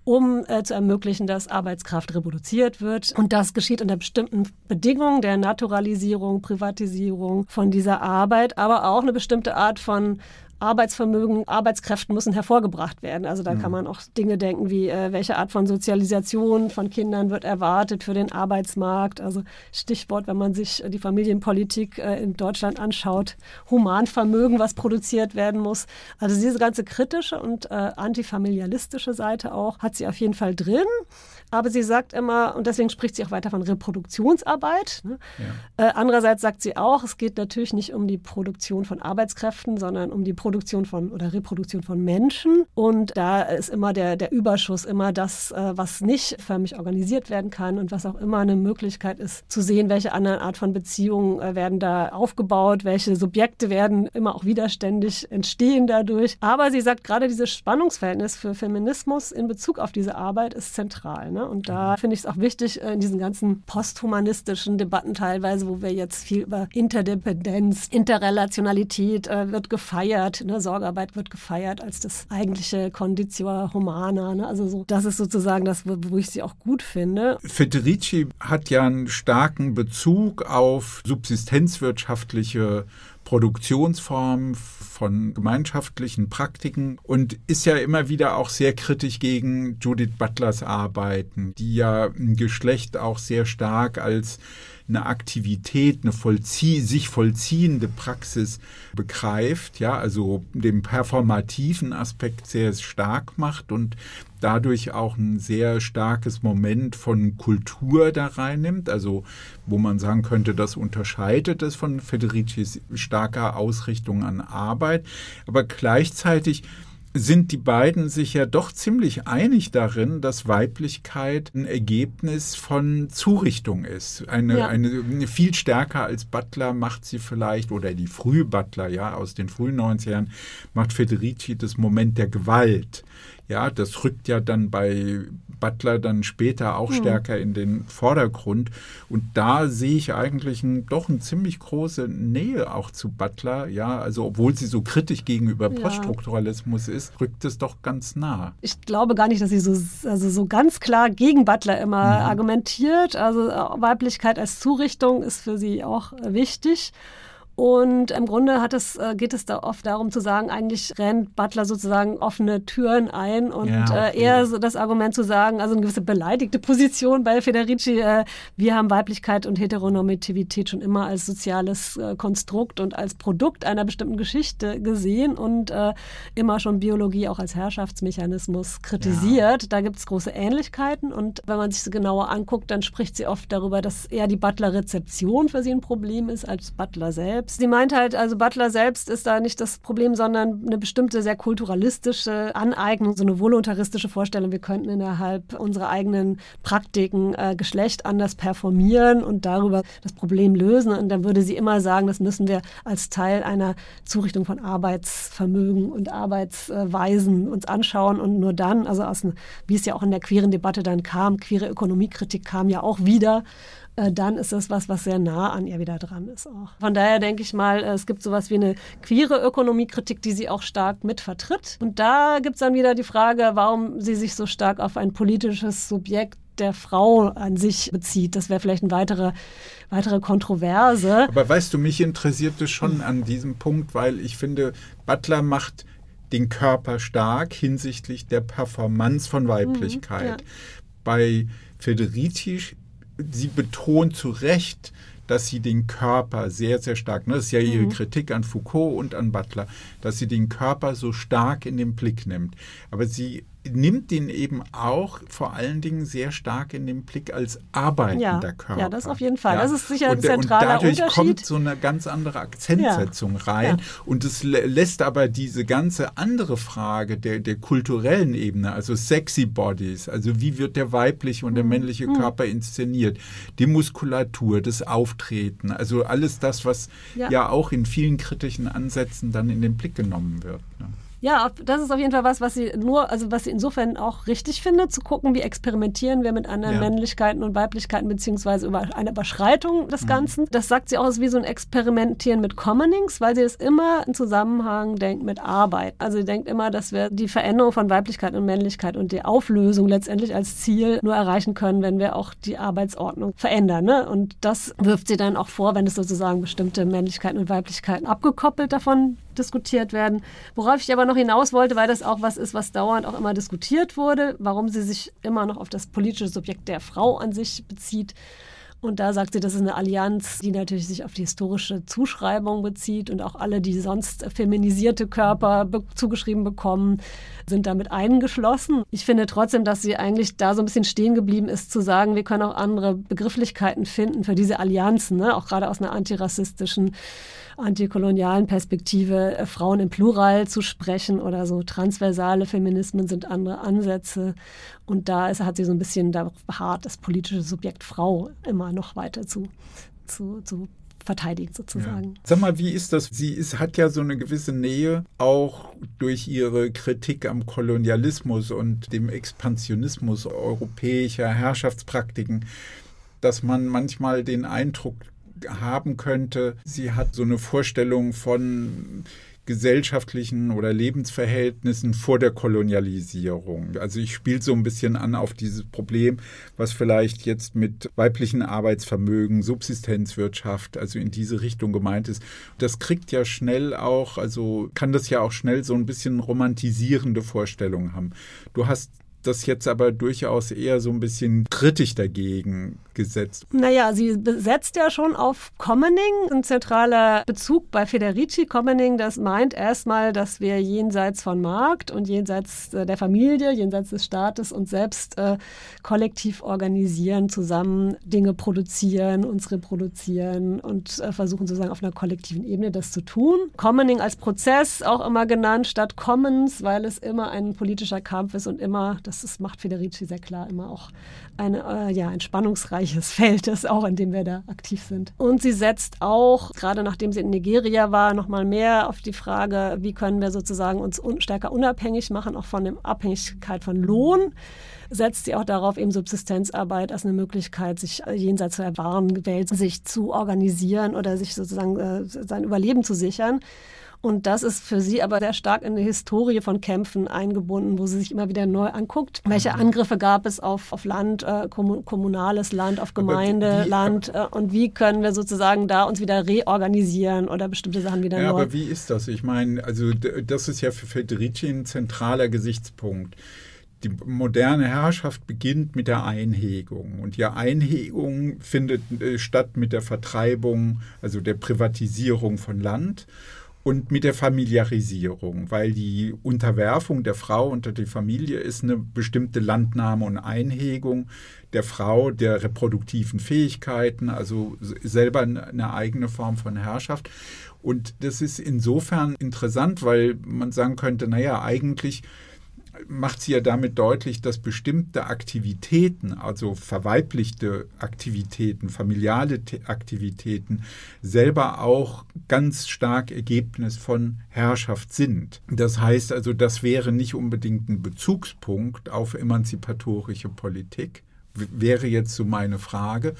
um äh, zu ermöglichen, dass Arbeitskraft reproduziert wird. Und das geschieht unter bestimmten Bedingungen der Naturalisierung, Privatisierung von dieser Arbeit, aber auch eine bestimmte Art von Arbeitsvermögen, Arbeitskräften müssen hervorgebracht werden. Also da mhm. kann man auch Dinge denken wie, äh, welche Art von Sozialisation von Kindern wird erwartet für den Arbeitsmarkt. Also Stichwort, wenn man sich die Familienpolitik äh, in Deutschland anschaut, Humanvermögen, was produziert werden muss. Also diese ganze kritische und äh, antifamilialistische Seite auch hat sie auf jeden Fall drin. Aber sie sagt immer, und deswegen spricht sie auch weiter von Reproduktionsarbeit. Ne? Ja. Äh, andererseits sagt sie auch, es geht natürlich nicht um die Produktion von Arbeitskräften, sondern um die Produktion von oder Reproduktion von Menschen. Und da ist immer der, der Überschuss immer das, äh, was nicht förmlich organisiert werden kann und was auch immer eine Möglichkeit ist, zu sehen, welche anderen Art von Beziehungen äh, werden da aufgebaut, welche Subjekte werden immer auch widerständig entstehen dadurch. Aber sie sagt, gerade dieses Spannungsverhältnis für Feminismus in Bezug auf diese Arbeit ist zentral. Ne? Und da mhm. finde ich es auch wichtig, äh, in diesen ganzen posthumanistischen Debatten teilweise, wo wir jetzt viel über Interdependenz, Interrelationalität äh, wird gefeiert, ne? Sorgearbeit wird gefeiert als das eigentliche Conditio Humana. Ne? Also so, das ist sozusagen das, wo ich sie auch gut finde. Federici hat ja einen starken Bezug auf subsistenzwirtschaftliche Produktionsformen von gemeinschaftlichen Praktiken und ist ja immer wieder auch sehr kritisch gegen Judith Butlers Arbeiten, die ja ein Geschlecht auch sehr stark als eine Aktivität, eine vollzie sich vollziehende Praxis begreift, ja, also den performativen Aspekt sehr stark macht und dadurch auch ein sehr starkes Moment von Kultur da reinnimmt, also wo man sagen könnte, das unterscheidet es von Federicis starker Ausrichtung an Arbeit, aber gleichzeitig sind die beiden sich ja doch ziemlich einig darin, dass Weiblichkeit ein Ergebnis von Zurichtung ist. Eine, ja. eine viel stärker als Butler macht sie vielleicht, oder die frühe Butler, ja, aus den frühen 90ern, macht Federici das Moment der Gewalt. Ja, das rückt ja dann bei Butler dann später auch hm. stärker in den Vordergrund. Und da sehe ich eigentlich ein, doch eine ziemlich große Nähe auch zu Butler. Ja, also obwohl sie so kritisch gegenüber ja. Poststrukturalismus ist, rückt es doch ganz nah. Ich glaube gar nicht, dass sie so, also so ganz klar gegen Butler immer mhm. argumentiert. Also Weiblichkeit als Zurichtung ist für sie auch wichtig. Und im Grunde es, äh, geht es da oft darum zu sagen, eigentlich rennt Butler sozusagen offene Türen ein und ja, äh, okay. eher so das Argument zu sagen, also eine gewisse beleidigte Position bei Federici, äh, wir haben Weiblichkeit und Heteronormativität schon immer als soziales Konstrukt und als Produkt einer bestimmten Geschichte gesehen und immer schon Biologie auch als Herrschaftsmechanismus kritisiert. Ja. Da gibt es große Ähnlichkeiten und wenn man sich so genauer anguckt, dann spricht sie oft darüber, dass eher die Butler-Rezeption für sie ein Problem ist als Butler selbst selbst. Sie meint halt, also Butler selbst ist da nicht das Problem, sondern eine bestimmte sehr kulturalistische Aneignung, so eine voluntaristische Vorstellung, wir könnten innerhalb unserer eigenen Praktiken äh, Geschlecht anders performieren und darüber das Problem lösen. Und dann würde sie immer sagen, das müssen wir als Teil einer Zurichtung von Arbeitsvermögen und Arbeitsweisen uns anschauen und nur dann, also aus, wie es ja auch in der queeren Debatte dann kam, queere Ökonomiekritik kam ja auch wieder äh, dann ist das was, was sehr nah an ihr wieder dran ist auch. Von daher denke ich mal, äh, es gibt sowas wie eine queere Ökonomiekritik, die sie auch stark mit vertritt. Und da gibt es dann wieder die Frage, warum sie sich so stark auf ein politisches Subjekt der Frau an sich bezieht. Das wäre vielleicht eine weitere, weitere Kontroverse. Aber weißt du, mich interessiert es schon an diesem Punkt, weil ich finde, Butler macht den Körper stark hinsichtlich der Performance von Weiblichkeit. Mhm, ja. Bei Federici sie betont zu Recht, dass sie den Körper sehr, sehr stark, ne, das ist ja ihre mhm. Kritik an Foucault und an Butler, dass sie den Körper so stark in den Blick nimmt. Aber sie nimmt ihn eben auch vor allen Dingen sehr stark in den Blick als arbeitender ja, Körper. Ja, das auf jeden Fall. Ja. Das ist sicher ein und, zentraler und dadurch Unterschied. kommt so eine ganz andere Akzentsetzung ja. rein. Und es lässt aber diese ganze andere Frage der, der kulturellen Ebene, also sexy Bodies, also wie wird der weibliche und der mhm. männliche mhm. Körper inszeniert, die Muskulatur, das Auftreten, also alles das, was ja, auch in vielen kritischen Ansätzen dann in den Blick genommen wird. Ne? Ja, das ist auf jeden Fall was, was sie nur, also was sie insofern auch richtig findet, zu gucken, wie experimentieren wir mit anderen ja. Männlichkeiten und Weiblichkeiten, beziehungsweise über eine Überschreitung des mhm. Ganzen. Das sagt sie auch, ist wie so ein Experimentieren mit Commonings, weil sie es immer in Zusammenhang denkt mit Arbeit. Also sie denkt immer, dass wir die Veränderung von Weiblichkeit und Männlichkeit und die Auflösung letztendlich als Ziel nur erreichen können, wenn wir auch die Arbeitsordnung verändern. Ne? Und das wirft sie dann auch vor, wenn es sozusagen bestimmte Männlichkeiten und Weiblichkeiten abgekoppelt davon diskutiert werden. Worauf ich aber noch hinaus wollte, weil das auch was ist, was dauernd auch immer diskutiert wurde, warum sie sich immer noch auf das politische Subjekt der Frau an sich bezieht. Und da sagt sie, das ist eine Allianz, die natürlich sich auf die historische Zuschreibung bezieht und auch alle, die sonst feminisierte Körper be zugeschrieben bekommen, sind damit eingeschlossen. Ich finde trotzdem, dass sie eigentlich da so ein bisschen stehen geblieben ist, zu sagen, wir können auch andere Begrifflichkeiten finden für diese Allianzen, ne? auch gerade aus einer antirassistischen antikolonialen Perspektive äh, Frauen im Plural zu sprechen oder so transversale Feminismen sind andere Ansätze. Und da ist, hat sie so ein bisschen darauf beharrt, das politische Subjekt Frau immer noch weiter zu, zu, zu verteidigen sozusagen. Ja. Sag mal, wie ist das? Sie ist, hat ja so eine gewisse Nähe auch durch ihre Kritik am Kolonialismus und dem Expansionismus europäischer Herrschaftspraktiken, dass man manchmal den Eindruck haben könnte. Sie hat so eine Vorstellung von gesellschaftlichen oder Lebensverhältnissen vor der Kolonialisierung. Also ich spiele so ein bisschen an auf dieses Problem, was vielleicht jetzt mit weiblichen Arbeitsvermögen, Subsistenzwirtschaft, also in diese Richtung gemeint ist. Das kriegt ja schnell auch, also kann das ja auch schnell so ein bisschen romantisierende Vorstellungen haben. Du hast das jetzt aber durchaus eher so ein bisschen kritisch dagegen gesetzt. Naja, sie setzt ja schon auf Commoning, ein zentraler Bezug bei Federici. Commoning, das meint erstmal, dass wir jenseits von Markt und jenseits äh, der Familie, jenseits des Staates uns selbst äh, kollektiv organisieren, zusammen Dinge produzieren, uns reproduzieren und äh, versuchen sozusagen auf einer kollektiven Ebene das zu tun. Commoning als Prozess auch immer genannt statt Commons, weil es immer ein politischer Kampf ist und immer das das ist, macht Federici sehr klar immer auch eine, äh, ja, ein spannungsreiches Feld, das auch, in dem wir da aktiv sind. Und sie setzt auch, gerade nachdem sie in Nigeria war, nochmal mehr auf die Frage, wie können wir sozusagen uns un stärker unabhängig machen, auch von der Abhängigkeit von Lohn setzt sie auch darauf, eben Subsistenzarbeit als eine Möglichkeit, sich jenseits der wahren Welt sich zu organisieren oder sich sozusagen äh, sein Überleben zu sichern. Und das ist für sie aber sehr stark in eine Historie von Kämpfen eingebunden, wo sie sich immer wieder neu anguckt, welche mhm. Angriffe gab es auf, auf Land, äh, kommunales Land, auf Gemeindeland äh, und wie können wir sozusagen da uns wieder reorganisieren oder bestimmte Sachen wieder ja, neu. Aber wie ist das? Ich meine, also das ist ja für Federici ein zentraler Gesichtspunkt die moderne Herrschaft beginnt mit der Einhegung. Und die Einhegung findet äh, statt mit der Vertreibung, also der Privatisierung von Land und mit der Familiarisierung, weil die Unterwerfung der Frau unter die Familie ist eine bestimmte Landnahme und Einhegung der Frau, der reproduktiven Fähigkeiten, also selber eine eigene Form von Herrschaft. Und das ist insofern interessant, weil man sagen könnte, naja, eigentlich macht sie ja damit deutlich, dass bestimmte Aktivitäten, also verweiblichte Aktivitäten, familiale Aktivitäten, selber auch ganz stark Ergebnis von Herrschaft sind. Das heißt also, das wäre nicht unbedingt ein Bezugspunkt auf emanzipatorische Politik, wäre jetzt so meine Frage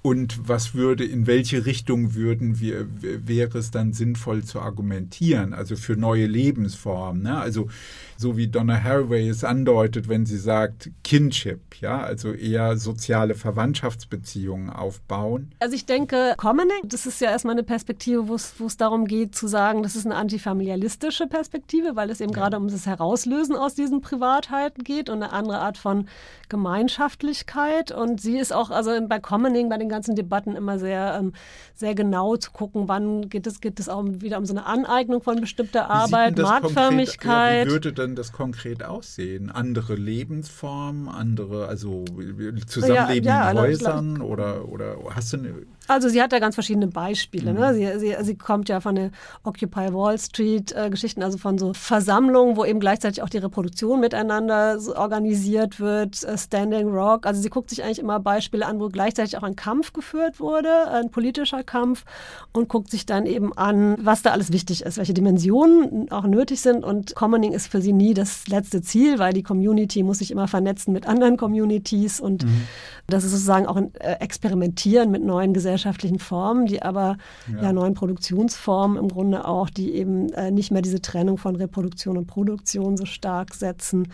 und was würde, in welche Richtung würden wir, wäre es dann sinnvoll zu argumentieren, also für neue Lebensformen. Ne? Also so wie Donna Haraway es andeutet, wenn sie sagt Kinship, ja, also eher soziale Verwandtschaftsbeziehungen aufbauen. Also ich denke, Commoning, das ist ja erstmal eine Perspektive, wo es darum geht zu sagen, das ist eine antifamilialistische Perspektive, weil es eben ja. gerade um das Herauslösen aus diesen Privatheiten geht und eine andere Art von Gemeinschaftlichkeit. Und sie ist auch, also bei Commoning, bei den ganzen Debatten immer sehr, ähm, sehr genau zu gucken, wann geht es, geht es auch wieder um so eine Aneignung von bestimmter Arbeit, Marktförmigkeit. Konkret, wie würde denn das konkret aussehen? Andere Lebensformen, andere, also Zusammenleben ja, ja, in Häusern oder, oder hast du eine also sie hat da ganz verschiedene Beispiele. Ne? Mhm. Sie, sie, sie kommt ja von den Occupy Wall Street äh, Geschichten, also von so Versammlungen, wo eben gleichzeitig auch die Reproduktion miteinander so organisiert wird, äh, Standing Rock. Also sie guckt sich eigentlich immer Beispiele an, wo gleichzeitig auch ein Kampf geführt wurde, ein politischer Kampf und guckt sich dann eben an, was da alles wichtig ist, welche Dimensionen auch nötig sind. Und Commoning ist für sie nie das letzte Ziel, weil die Community muss sich immer vernetzen mit anderen Communities und mhm. das ist sozusagen auch ein äh, Experimentieren mit neuen Gesellschaften gesellschaftlichen Formen, die aber ja. ja neuen Produktionsformen im Grunde auch, die eben äh, nicht mehr diese Trennung von Reproduktion und Produktion so stark setzen.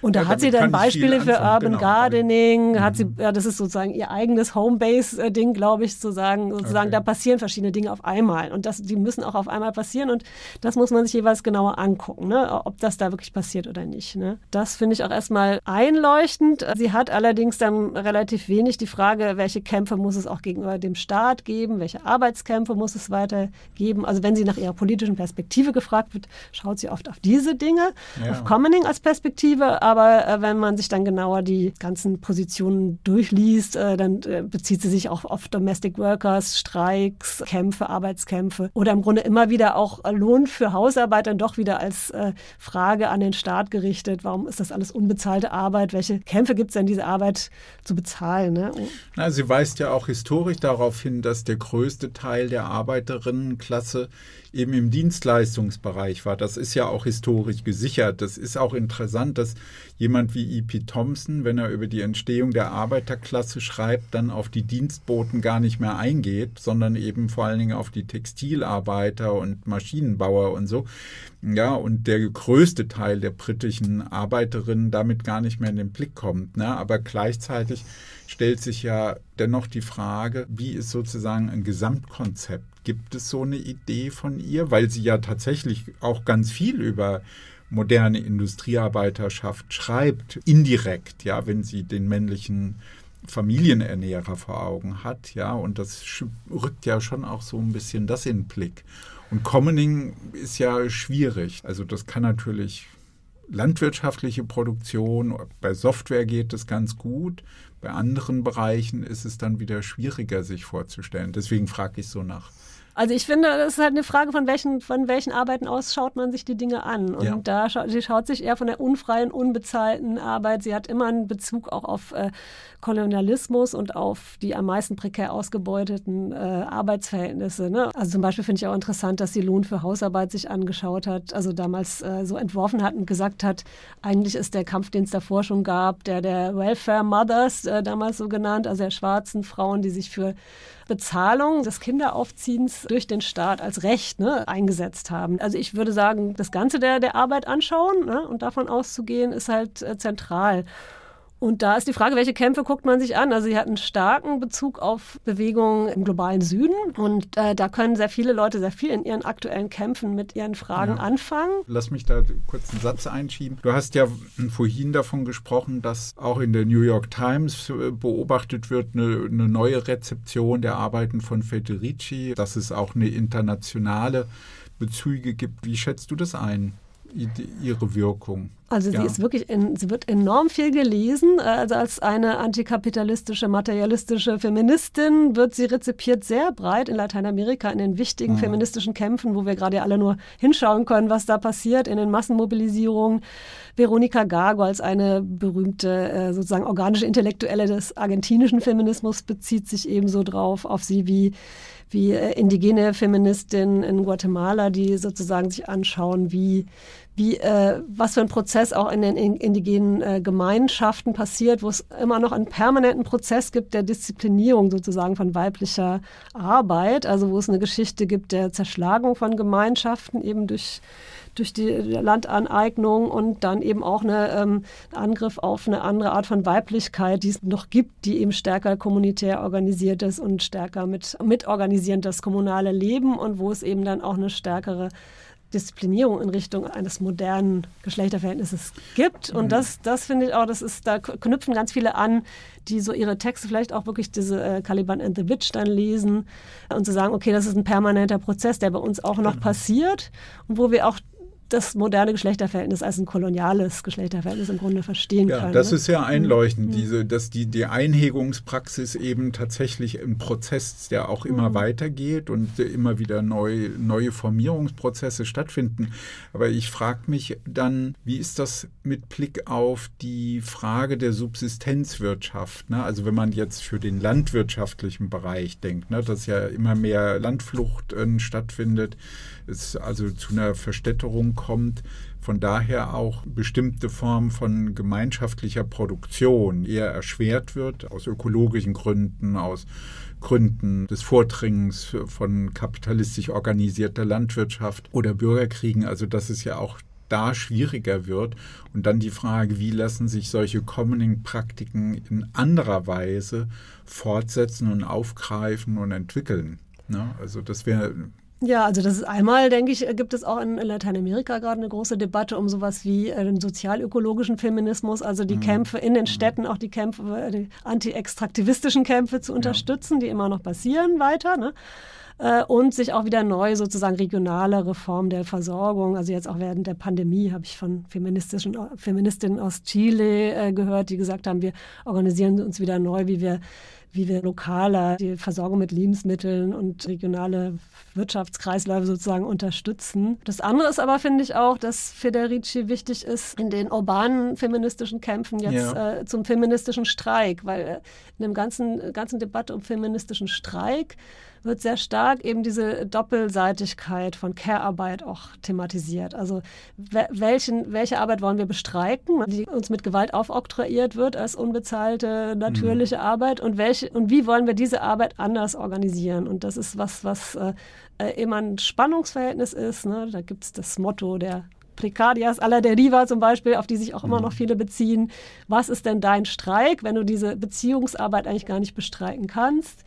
Und da ja, hat sie dann Beispiele für Urban genau. Gardening, mhm. hat sie, ja, das ist sozusagen ihr eigenes Homebase-Ding, glaube ich, zu sagen, sozusagen, okay. da passieren verschiedene Dinge auf einmal und das, die müssen auch auf einmal passieren und das muss man sich jeweils genauer angucken, ne, ob das da wirklich passiert oder nicht. Ne. Das finde ich auch erstmal einleuchtend. Sie hat allerdings dann relativ wenig die Frage, welche Kämpfe muss es auch gegenüber dem Staat Staat geben? Welche Arbeitskämpfe muss es weiter geben? Also wenn sie nach ihrer politischen Perspektive gefragt wird, schaut sie oft auf diese Dinge, ja. auf Commoning als Perspektive. Aber äh, wenn man sich dann genauer die ganzen Positionen durchliest, äh, dann äh, bezieht sie sich auch auf Domestic Workers, Streiks, Kämpfe, Arbeitskämpfe oder im Grunde immer wieder auch Lohn für Hausarbeit dann doch wieder als äh, Frage an den Staat gerichtet. Warum ist das alles unbezahlte Arbeit? Welche Kämpfe gibt es denn, diese Arbeit zu bezahlen? Ne? Na, sie weist ja auch historisch darauf hin, dass der größte Teil der Arbeiterinnenklasse eben im Dienstleistungsbereich war. Das ist ja auch historisch gesichert. Das ist auch interessant, dass jemand wie E.P. Thompson, wenn er über die Entstehung der Arbeiterklasse schreibt, dann auf die Dienstboten gar nicht mehr eingeht, sondern eben vor allen Dingen auf die Textilarbeiter und Maschinenbauer und so. Ja, und der größte Teil der britischen Arbeiterinnen damit gar nicht mehr in den Blick kommt. Ne? Aber gleichzeitig stellt sich ja dennoch die Frage, wie ist sozusagen ein Gesamtkonzept Gibt es so eine Idee von ihr? Weil sie ja tatsächlich auch ganz viel über moderne Industriearbeiterschaft schreibt, indirekt, ja, wenn sie den männlichen Familienernährer vor Augen hat, ja, und das rückt ja schon auch so ein bisschen das in den Blick. Und Commoning ist ja schwierig. Also das kann natürlich landwirtschaftliche Produktion, bei Software geht es ganz gut, bei anderen Bereichen ist es dann wieder schwieriger sich vorzustellen. Deswegen frage ich so nach Also ich finde, das ist halt eine Frage, von welchen, von welchen Arbeiten aus schaut man sich die Dinge an. Und ja. da schaut, sie schaut sich eher von der unfreien, unbezahlten Arbeit. Sie hat immer einen Bezug auch auf äh, Kolonialismus und auf die am meisten prekär ausgebeuteten äh, Arbeitsverhältnisse. Ne? Also zum Beispiel finde ich auch interessant, dass sie Lohn für Hausarbeit sich angeschaut hat, also damals äh, so entworfen hat und gesagt hat, eigentlich ist der Kampf, den es davor schon gab, der der Welfare Mothers, äh, damals so genannt, also der schwarzen Frauen, die sich für Bezahlung des Kinderaufziehens durch den Staat als Recht ne, eingesetzt haben. Also ich würde sagen, das Ganze der, der Arbeit anschauen ne, und davon auszugehen, ist halt äh, zentral. Und da ist die Frage, welche Kämpfe guckt man sich an? Also sie hat einen starken Bezug auf Bewegungen im globalen Süden und äh, da können sehr viele Leute sehr viel in ihren aktuellen Kämpfen mit ihren Fragen ja. anfangen. Lass mich da kurz einen Satz einschieben. Du hast ja vorhin davon gesprochen, dass auch in der New York Times äh, beobachtet wird eine, eine neue Rezeption der Arbeiten von Federici, dass es auch eine internationale Bezüge gibt. Wie schätzt du das ein? Ihre Wirkung. Also ja. sie ist wirklich, in, sie wird enorm viel gelesen. Also als eine antikapitalistische, materialistische Feministin wird sie rezipiert sehr breit in Lateinamerika in den wichtigen mhm. feministischen Kämpfen, wo wir gerade alle nur hinschauen können, was da passiert, in den Massenmobilisierungen. Veronica Gago als eine berühmte äh, sozusagen organische Intellektuelle des argentinischen Feminismus bezieht sich ebenso drauf auf sie wie wie äh, indigene Feministinnen in Guatemala, die sozusagen sich anschauen, wie, wie äh, was für ein Prozess auch in den indigenen äh, Gemeinschaften passiert, wo es immer noch einen permanenten Prozess gibt der Disziplinierung sozusagen von weiblicher Arbeit, also wo es eine Geschichte gibt der Zerschlagung von Gemeinschaften eben durch durch die Landaneignung und dann eben auch eine, ähm, Angriff auf eine andere Art von Weiblichkeit, die es noch gibt, die eben stärker kommunitär organisiert ist und stärker mit, mitorganisierend das kommunale Leben und wo es eben dann auch eine stärkere Disziplinierung in Richtung eines modernen Geschlechterverhältnisses gibt. Und mhm. das, das finde ich auch, das ist, da knüpfen ganz viele an, die so ihre Texte vielleicht auch wirklich diese äh, Caliban and the Witch dann lesen und zu so sagen, okay, das ist ein permanenter Prozess, der bei uns auch noch mhm. passiert und wo wir auch das moderne Geschlechterverhältnis als ein koloniales Geschlechterverhältnis im Grunde verstehen ja, können. Das ne? ist ja einleuchtend, mhm. diese, dass die, die Einhegungspraxis eben tatsächlich ein Prozess, der auch immer mhm. weitergeht und immer wieder neu, neue Formierungsprozesse stattfinden. Aber ich frage mich dann, wie ist das mit Blick auf die Frage der Subsistenzwirtschaft? Ne? Also wenn man jetzt für den landwirtschaftlichen Bereich denkt, ne, dass ja immer mehr Landflucht äh, stattfindet, es also zu einer Verstädterung kommt. Von daher auch bestimmte Formen von gemeinschaftlicher Produktion eher erschwert wird, aus ökologischen Gründen, aus Gründen des Vordringens von kapitalistisch organisierter Landwirtschaft oder Bürgerkriegen. Also dass es ja auch da schwieriger wird. Und dann die Frage, wie lassen sich solche Commoning-Praktiken in anderer Weise fortsetzen und aufgreifen und entwickeln. Ne? Also das wäre ja, also das ist einmal, denke ich, gibt es auch in Lateinamerika gerade eine große Debatte um sowas wie äh, den sozialökologischen Feminismus, also die mhm. Kämpfe in den mhm. Städten, auch die Kämpfe, äh, die anti-extraktivistischen Kämpfe zu unterstützen, ja. die immer noch passieren weiter. Ne? Äh, und sich auch wieder neu sozusagen regionale Reform der Versorgung. Also jetzt auch während der Pandemie habe ich von feministischen Feministinnen aus Chile äh, gehört, die gesagt haben, wir organisieren uns wieder neu, wie wir wie wir lokaler die Versorgung mit Lebensmitteln und regionale Wirtschaftskreisläufe sozusagen unterstützen. Das andere ist aber, finde ich auch, dass Federici wichtig ist in den urbanen feministischen Kämpfen jetzt ja. äh, zum feministischen Streik, weil äh, in dem ganzen, ganzen Debatte um feministischen Streik wird sehr stark eben diese Doppelseitigkeit von Care-Arbeit auch thematisiert. Also welchen, welche Arbeit wollen wir bestreiken, die uns mit Gewalt aufoktroyiert wird als unbezahlte natürliche mhm. Arbeit und welche und wie wollen wir diese Arbeit anders organisieren? Und das ist was, was äh, äh immer ein Spannungsverhältnis ist. Ne? Da gibt es das Motto der Precarias alla deriva zum Beispiel, auf die sich auch immer mhm. noch viele beziehen. Was ist denn dein Streik, wenn du diese Beziehungsarbeit eigentlich gar nicht bestreiken kannst?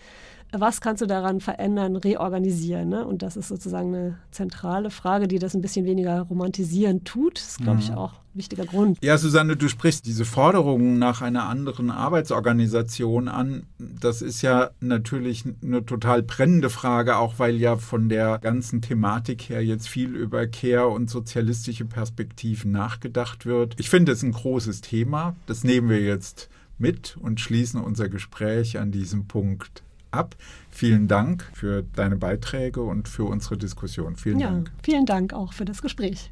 Was kannst du daran verändern, reorganisieren? Ne? Und das ist sozusagen eine zentrale Frage, die das ein bisschen weniger romantisieren tut. Das ist, glaube ich, mhm. auch ein wichtiger Grund. Ja, Susanne, du sprichst diese Forderungen nach einer anderen Arbeitsorganisation an. Das ist ja natürlich eine total brennende Frage, auch weil ja von der ganzen Thematik her jetzt viel über Care und sozialistische Perspektiven nachgedacht wird. Ich finde es ein großes Thema. Das nehmen wir jetzt mit und schließen unser Gespräch an diesem Punkt ab. Vielen Dank für deine Beiträge und für unsere Diskussion. Vielen ja, Dank. Vielen Dank auch für das Gespräch.